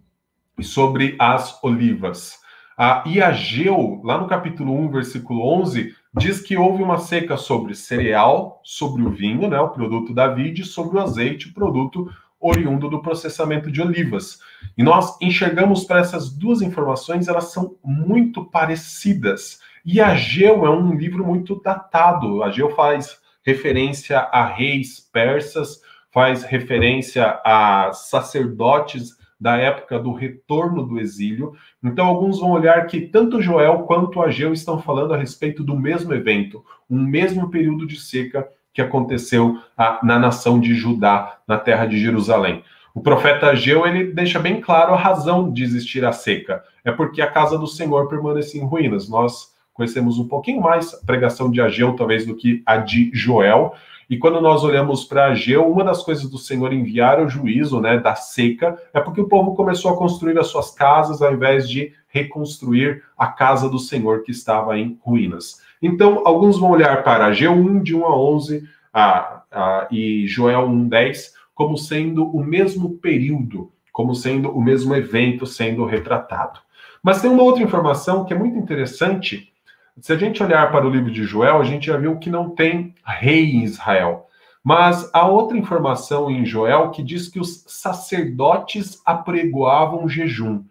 e sobre as olivas. Ah, e Ageu, lá no capítulo 1, versículo 11, diz que houve uma seca sobre cereal, sobre o vinho, né, o produto da vide, sobre o azeite, o produto oriundo do processamento de olivas. E nós enxergamos para essas duas informações, elas são muito parecidas. E Ageu é um livro muito datado. Ageu faz referência a reis persas, faz referência a sacerdotes da época do retorno do exílio. Então, alguns vão olhar que tanto Joel quanto Ageu estão falando a respeito do mesmo evento, um mesmo período de seca que aconteceu na nação de Judá, na terra de Jerusalém. O profeta Ageu ele deixa bem claro a razão de existir a seca. É porque a casa do Senhor permanecia em ruínas. Nós conhecemos um pouquinho mais a pregação de Ageu, talvez, do que a de Joel. E quando nós olhamos para Ageu, uma das coisas do Senhor enviar o juízo, né, da seca, é porque o povo começou a construir as suas casas ao invés de reconstruir a casa do Senhor que estava em ruínas. Então, alguns vão olhar para Ageu 1, de 1 a 11, a, a, e Joel 1, 10, como sendo o mesmo período, como sendo o mesmo evento sendo retratado. Mas tem uma outra informação que é muito interessante, se a gente olhar para o livro de Joel, a gente já viu que não tem rei em Israel. Mas há outra informação em Joel que diz que os sacerdotes apregoavam jejum.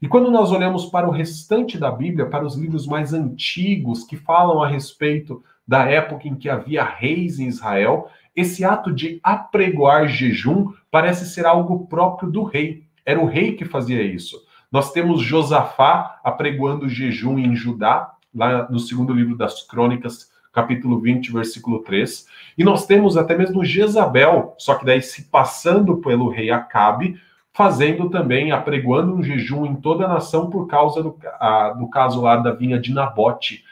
E quando nós olhamos para o restante da Bíblia, para os livros mais antigos que falam a respeito da época em que havia reis em Israel, esse ato de apregoar jejum parece ser algo próprio do rei. Era o rei que fazia isso. Nós temos Josafá apregoando jejum em Judá, lá no segundo livro das Crônicas, capítulo 20, versículo 3. E nós temos até mesmo Jezabel, só que daí se passando pelo rei Acabe, fazendo também, apregoando um jejum em toda a nação por causa do, a, do caso lá da vinha de Nabote.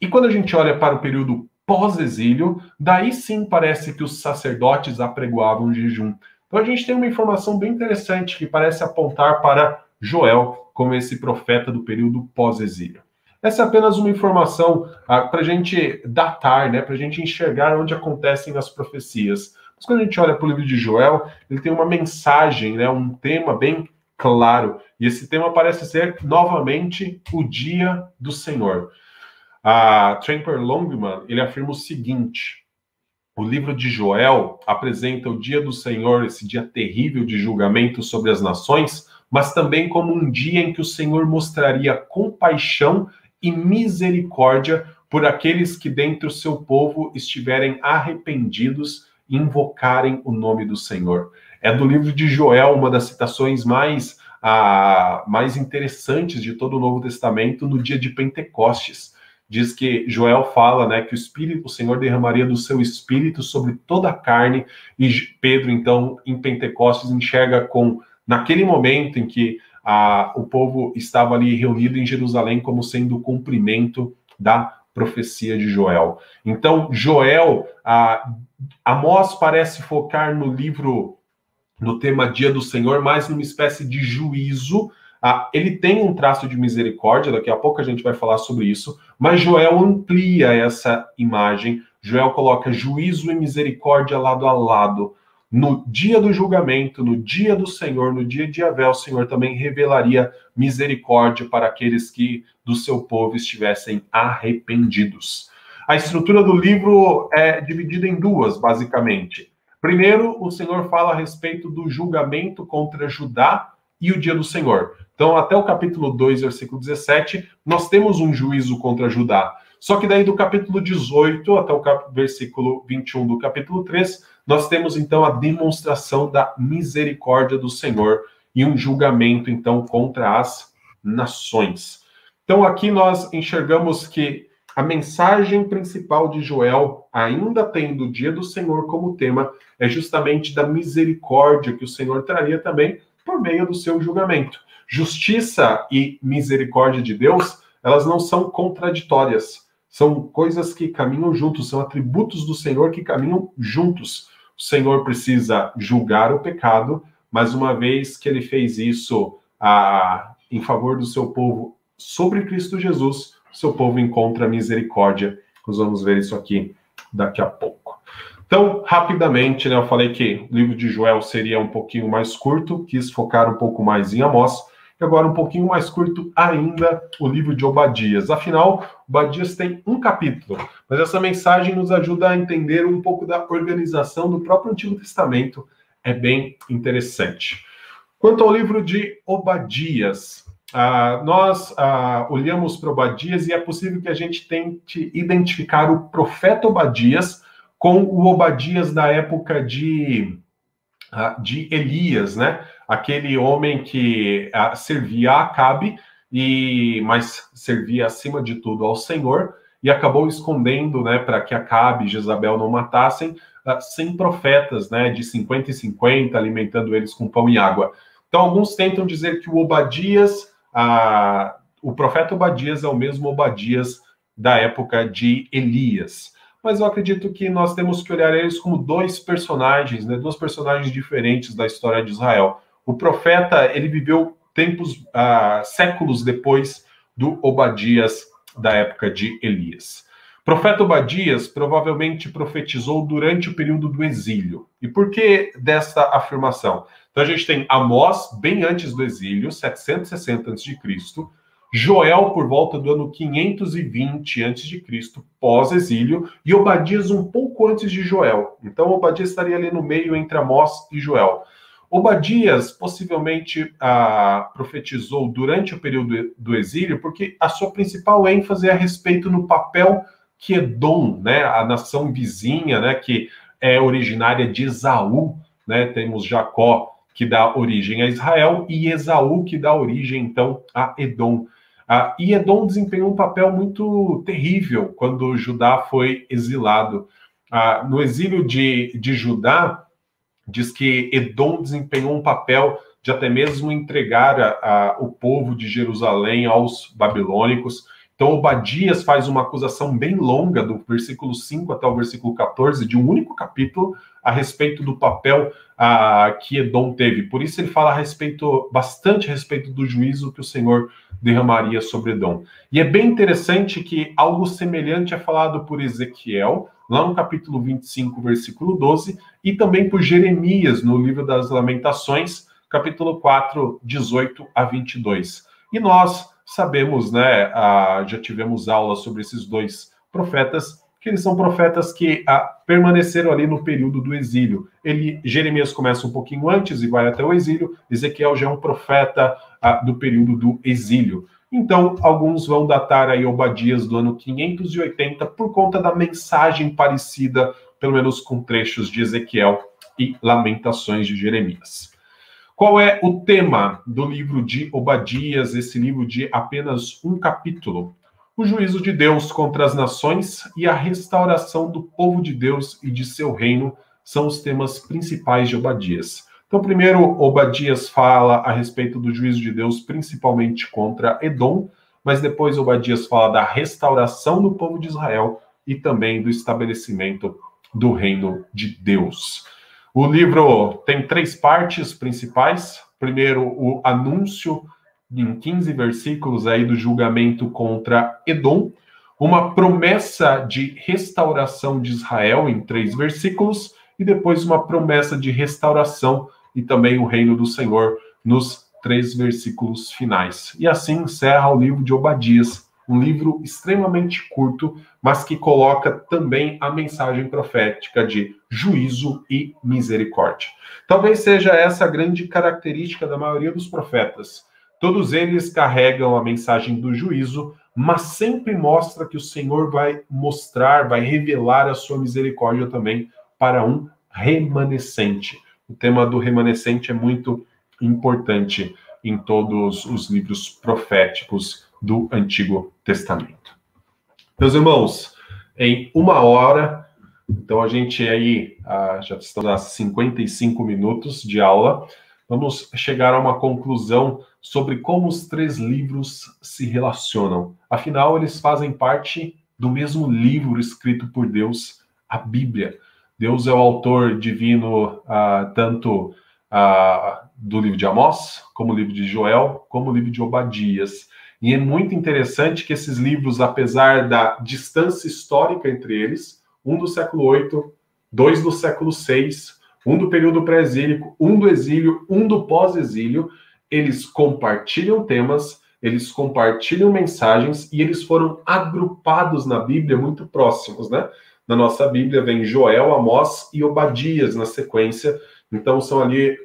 E quando a gente olha para o período pós-exílio, daí sim parece que os sacerdotes apregoavam jejum. Então a gente tem uma informação bem interessante que parece apontar para Joel como esse profeta do período pós-exílio. Essa é apenas uma informação ah, para a gente datar, né, para a gente enxergar onde acontecem as profecias. Mas quando a gente olha para o livro de Joel, ele tem uma mensagem, né, um tema bem claro. E esse tema parece ser novamente o dia do Senhor. A Tramper Longman ele afirma o seguinte: o livro de Joel apresenta o dia do Senhor, esse dia terrível de julgamento sobre as nações, mas também como um dia em que o Senhor mostraria compaixão e misericórdia por aqueles que dentre o seu povo estiverem arrependidos invocarem o nome do Senhor. É do livro de Joel uma das citações mais, ah, mais interessantes de todo o Novo Testamento no dia de Pentecostes. Diz que Joel fala né, que o Espírito, o Senhor derramaria do seu Espírito sobre toda a carne, e Pedro, então, em Pentecostes, enxerga com, naquele momento em que a, o povo estava ali reunido em Jerusalém como sendo o cumprimento da profecia de Joel. Então, Joel, a, Amós parece focar no livro, no tema Dia do Senhor, mais numa espécie de juízo. Ah, ele tem um traço de misericórdia, daqui a pouco a gente vai falar sobre isso, mas Joel amplia essa imagem Joel coloca juízo e misericórdia lado a lado. No dia do julgamento, no dia do Senhor, no dia de Avé, o Senhor também revelaria misericórdia para aqueles que do seu povo estivessem arrependidos. A estrutura do livro é dividida em duas, basicamente. Primeiro, o Senhor fala a respeito do julgamento contra Judá e o dia do Senhor. Então, até o capítulo 2, versículo 17, nós temos um juízo contra Judá. Só que daí do capítulo 18 até o versículo 21 do capítulo 3, nós temos então a demonstração da misericórdia do Senhor e um julgamento então contra as nações. Então aqui nós enxergamos que a mensagem principal de Joel, ainda tendo o dia do Senhor como tema, é justamente da misericórdia que o Senhor traria também por meio do seu julgamento. Justiça e misericórdia de Deus, elas não são contraditórias, são coisas que caminham juntos, são atributos do Senhor que caminham juntos. O Senhor precisa julgar o pecado, mas uma vez que ele fez isso a, em favor do seu povo sobre Cristo Jesus, seu povo encontra misericórdia. Nós vamos ver isso aqui daqui a pouco. Então, rapidamente, né, eu falei que o livro de Joel seria um pouquinho mais curto, quis focar um pouco mais em Amós, agora um pouquinho mais curto ainda o livro de Obadias. Afinal, Obadias tem um capítulo, mas essa mensagem nos ajuda a entender um pouco da organização do próprio Antigo Testamento. É bem interessante. Quanto ao livro de Obadias, ah, nós ah, olhamos para Obadias e é possível que a gente tente identificar o profeta Obadias com o Obadias da época de, ah, de Elias, né? Aquele homem que servia a Acabe, e, mas servia acima de tudo ao Senhor e acabou escondendo, né, para que Acabe e Jezabel não matassem, 100 profetas, né, de 50 e 50, alimentando eles com pão e água. Então, alguns tentam dizer que o Obadias a, o profeta Obadias é o mesmo Obadias da época de Elias. Mas eu acredito que nós temos que olhar eles como dois personagens, né, duas personagens diferentes da história de Israel. O profeta, ele viveu tempos, ah, séculos depois do Obadias da época de Elias. O profeta Obadias provavelmente profetizou durante o período do exílio. E por que dessa afirmação? Então a gente tem Amós bem antes do exílio, 760 a.C., Joel por volta do ano 520 a.C., pós-exílio, e Obadias um pouco antes de Joel. Então Obadias estaria ali no meio entre Amós e Joel. Obadias possivelmente ah, profetizou durante o período do exílio, porque a sua principal ênfase é a respeito no papel que Edom, né, a nação vizinha, né, que é originária de Esaú, né, temos Jacó que dá origem a Israel, e Esaú, que dá origem, então, a Edom. Ah, e Edom desempenhou um papel muito terrível quando Judá foi exilado. Ah, no exílio de, de Judá, diz que Edom desempenhou um papel de até mesmo entregar a, a, o povo de Jerusalém aos babilônicos. Então, Obadias faz uma acusação bem longa, do versículo 5 até o versículo 14, de um único capítulo, a respeito do papel que Edom teve. Por isso, ele fala a respeito, bastante a respeito do juízo que o Senhor derramaria sobre Edom. E é bem interessante que algo semelhante é falado por Ezequiel, lá no capítulo 25, versículo 12, e também por Jeremias, no livro das Lamentações, capítulo 4, 18 a 22. E nós sabemos, né, ah, já tivemos aula sobre esses dois profetas, que eles são profetas que ah, permaneceram ali no período do exílio. Ele, Jeremias começa um pouquinho antes e vai até o exílio, Ezequiel já é um profeta ah, do período do exílio. Então, alguns vão datar aí Obadias do ano 580 por conta da mensagem parecida, pelo menos com trechos de Ezequiel e Lamentações de Jeremias. Qual é o tema do livro de Obadias, esse livro de apenas um capítulo? O juízo de Deus contra as nações e a restauração do povo de Deus e de seu reino são os temas principais de Obadias. Então, primeiro, Obadias fala a respeito do juízo de Deus, principalmente contra Edom, mas depois Obadias fala da restauração do povo de Israel e também do estabelecimento do reino de Deus. O livro tem três partes principais. Primeiro, o anúncio em 15 versículos aí do julgamento contra Edom. uma promessa de restauração de Israel em três versículos e depois uma promessa de restauração e também o reino do Senhor nos três versículos finais. E assim encerra o livro de Obadias, um livro extremamente curto, mas que coloca também a mensagem profética de juízo e misericórdia. Talvez seja essa a grande característica da maioria dos profetas. Todos eles carregam a mensagem do juízo, mas sempre mostra que o Senhor vai mostrar, vai revelar a sua misericórdia também para um remanescente. O tema do remanescente é muito importante em todos os livros proféticos do Antigo Testamento. Meus irmãos, em uma hora, então a gente aí ah, já estamos a 55 minutos de aula, vamos chegar a uma conclusão sobre como os três livros se relacionam. Afinal, eles fazem parte do mesmo livro escrito por Deus, a Bíblia. Deus é o autor divino ah, tanto ah, do livro de Amós, como o livro de Joel, como o livro de Obadias. E é muito interessante que esses livros, apesar da distância histórica entre eles, um do século 8, dois do século 6, um do período pré-exílico, um do exílio, um do pós-exílio, eles compartilham temas, eles compartilham mensagens e eles foram agrupados na Bíblia muito próximos, né? Na nossa Bíblia vem Joel, Amós e Obadias na sequência. Então são ali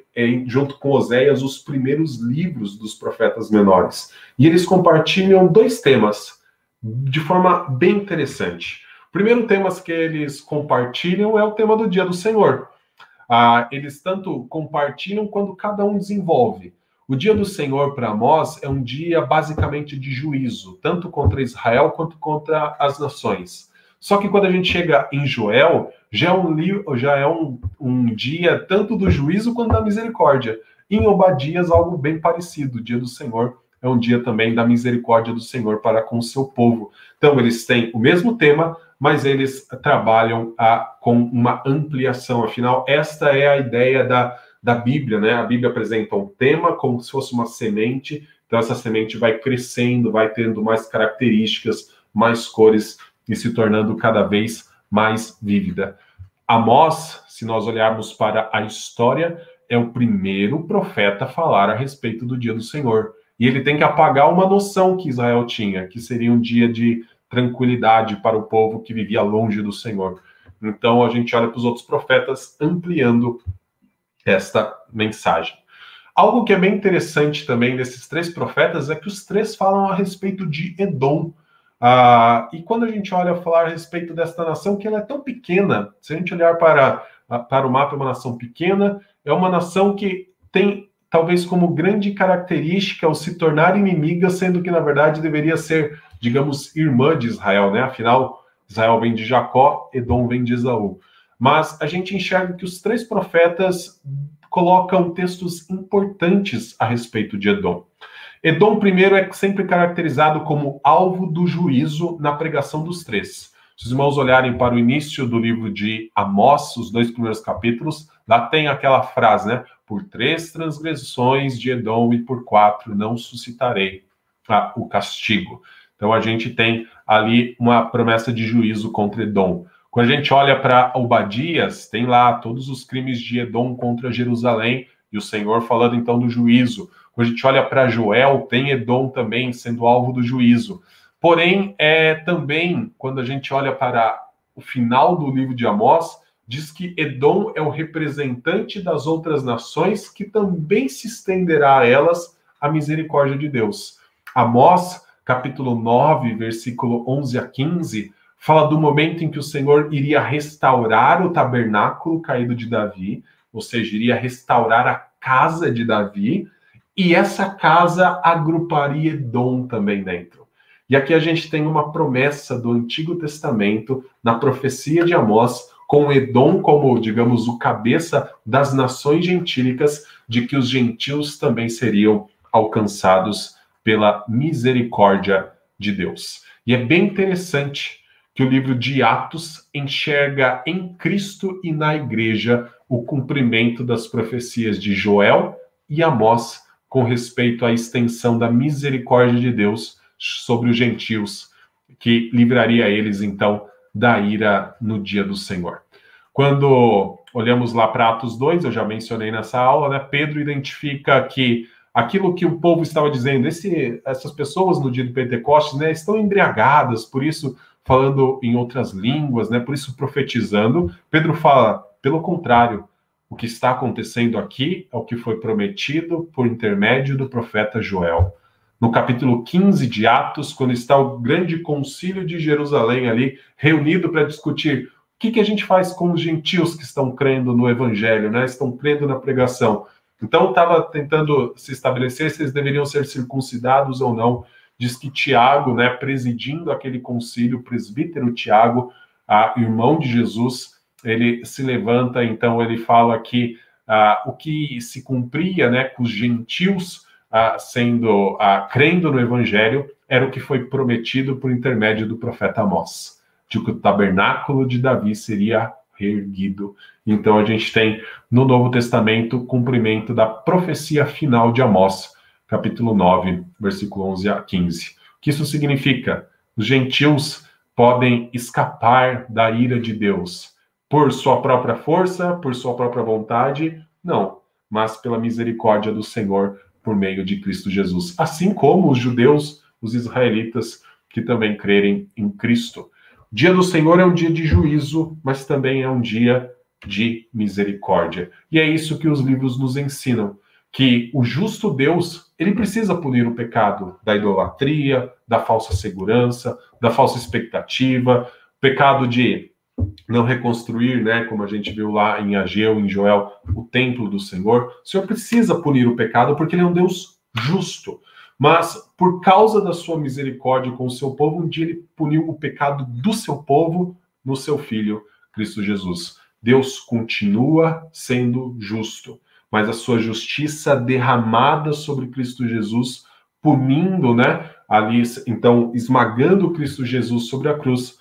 junto com Oséias, os primeiros livros dos profetas menores. E eles compartilham dois temas de forma bem interessante. O primeiro tema que eles compartilham é o tema do dia do Senhor. Ah, eles tanto compartilham quando cada um desenvolve. O dia do Senhor para Amós é um dia basicamente de juízo, tanto contra Israel quanto contra as nações. Só que quando a gente chega em Joel, já é um, já é um, um dia tanto do juízo quanto da misericórdia. Em Obadias, algo bem parecido. O dia do Senhor é um dia também da misericórdia do Senhor para com o seu povo. Então, eles têm o mesmo tema, mas eles trabalham a, com uma ampliação. Afinal, esta é a ideia da, da Bíblia, né? A Bíblia apresenta um tema como se fosse uma semente, então essa semente vai crescendo, vai tendo mais características, mais cores e se tornando cada vez mais vívida. Amós, se nós olharmos para a história, é o primeiro profeta a falar a respeito do dia do Senhor. E ele tem que apagar uma noção que Israel tinha, que seria um dia de tranquilidade para o povo que vivia longe do Senhor. Então a gente olha para os outros profetas ampliando esta mensagem. Algo que é bem interessante também desses três profetas é que os três falam a respeito de Edom. Ah, e quando a gente olha falar a respeito desta nação, que ela é tão pequena, se a gente olhar para, para o mapa, é uma nação pequena, é uma nação que tem talvez como grande característica o se tornar inimiga, sendo que na verdade deveria ser, digamos, irmã de Israel, né? Afinal, Israel vem de Jacó, Edom vem de Esaú. Mas a gente enxerga que os três profetas colocam textos importantes a respeito de Edom. Edom primeiro é sempre caracterizado como alvo do juízo na pregação dos três. Se os irmãos olharem para o início do livro de Amós, os dois primeiros capítulos, lá tem aquela frase, né? Por três transgressões de Edom e por quatro não suscitarei ah, o castigo. Então a gente tem ali uma promessa de juízo contra Edom. Quando a gente olha para Obadias, tem lá todos os crimes de Edom contra Jerusalém e o Senhor falando então do juízo. Quando a gente olha para Joel, tem Edom também sendo alvo do juízo. Porém, é também, quando a gente olha para o final do livro de Amós, diz que Edom é o representante das outras nações que também se estenderá a elas a misericórdia de Deus. Amós, capítulo 9, versículo 11 a 15, fala do momento em que o Senhor iria restaurar o tabernáculo caído de Davi, ou seja, iria restaurar a casa de Davi, e essa casa agruparia Edom também dentro. E aqui a gente tem uma promessa do Antigo Testamento, na profecia de Amós, com Edom como, digamos, o cabeça das nações gentílicas, de que os gentios também seriam alcançados pela misericórdia de Deus. E é bem interessante que o livro de Atos enxerga em Cristo e na igreja o cumprimento das profecias de Joel e Amós com respeito à extensão da misericórdia de Deus sobre os gentios que livraria eles então da ira no dia do Senhor. Quando olhamos lá para Atos 2, eu já mencionei nessa aula, né? Pedro identifica que aquilo que o povo estava dizendo, esse, essas pessoas no dia do Pentecostes, né, estão embriagadas, por isso falando em outras línguas, né, por isso profetizando. Pedro fala, pelo contrário, o que está acontecendo aqui é o que foi prometido por intermédio do profeta Joel. No capítulo 15 de Atos, quando está o grande concílio de Jerusalém ali, reunido para discutir o que, que a gente faz com os gentios que estão crendo no evangelho, né? estão crendo na pregação. Então, estava tentando se estabelecer se eles deveriam ser circuncidados ou não. Diz que Tiago, né, presidindo aquele concílio, o presbítero Tiago, a irmão de Jesus, ele se levanta, então ele fala que ah, o que se cumpria né, com os gentios ah, sendo ah, crendo no evangelho era o que foi prometido por intermédio do profeta Amós, de que o tabernáculo de Davi seria reerguido. Então a gente tem no Novo Testamento cumprimento da profecia final de Amós, capítulo 9, versículo 11 a 15. O que isso significa? Os gentios podem escapar da ira de Deus por sua própria força, por sua própria vontade, não, mas pela misericórdia do Senhor por meio de Cristo Jesus. Assim como os judeus, os israelitas que também crerem em Cristo. Dia do Senhor é um dia de juízo, mas também é um dia de misericórdia. E é isso que os livros nos ensinam, que o justo Deus, ele precisa punir o pecado da idolatria, da falsa segurança, da falsa expectativa, pecado de não reconstruir, né, como a gente viu lá em Ageu, em Joel, o templo do Senhor. O Senhor precisa punir o pecado porque ele é um Deus justo. Mas, por causa da sua misericórdia com o seu povo, um dia ele puniu o pecado do seu povo no seu filho, Cristo Jesus. Deus continua sendo justo, mas a sua justiça derramada sobre Cristo Jesus, punindo, né, ali, então, esmagando Cristo Jesus sobre a cruz,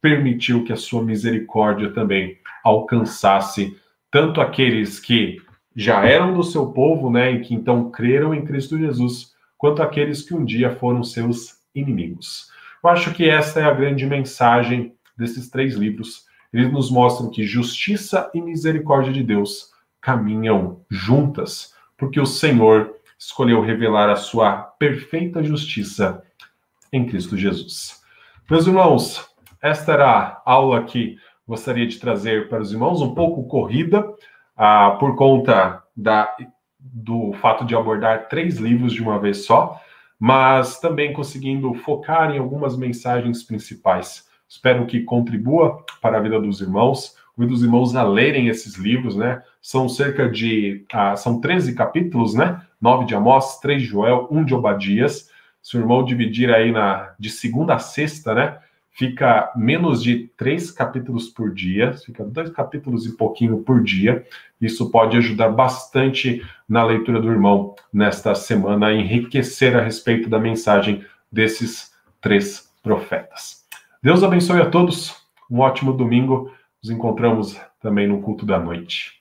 permitiu que a sua misericórdia também alcançasse tanto aqueles que já eram do seu povo, né, e que então creram em Cristo Jesus, quanto aqueles que um dia foram seus inimigos. Eu acho que essa é a grande mensagem desses três livros. Eles nos mostram que justiça e misericórdia de Deus caminham juntas, porque o Senhor escolheu revelar a sua perfeita justiça em Cristo Jesus. Meus irmãos, esta era a aula que gostaria de trazer para os irmãos, um pouco corrida, ah, por conta da do fato de abordar três livros de uma vez só, mas também conseguindo focar em algumas mensagens principais. Espero que contribua para a vida dos irmãos. Convido os irmãos a lerem esses livros, né? São cerca de. Ah, são 13 capítulos, né? 9 de Amós, 3 de Joel, 1 de Obadias. Se o irmão dividir aí na, de segunda a sexta, né? Fica menos de três capítulos por dia, fica dois capítulos e pouquinho por dia. Isso pode ajudar bastante na leitura do irmão nesta semana a enriquecer a respeito da mensagem desses três profetas. Deus abençoe a todos, um ótimo domingo. Nos encontramos também no culto da noite.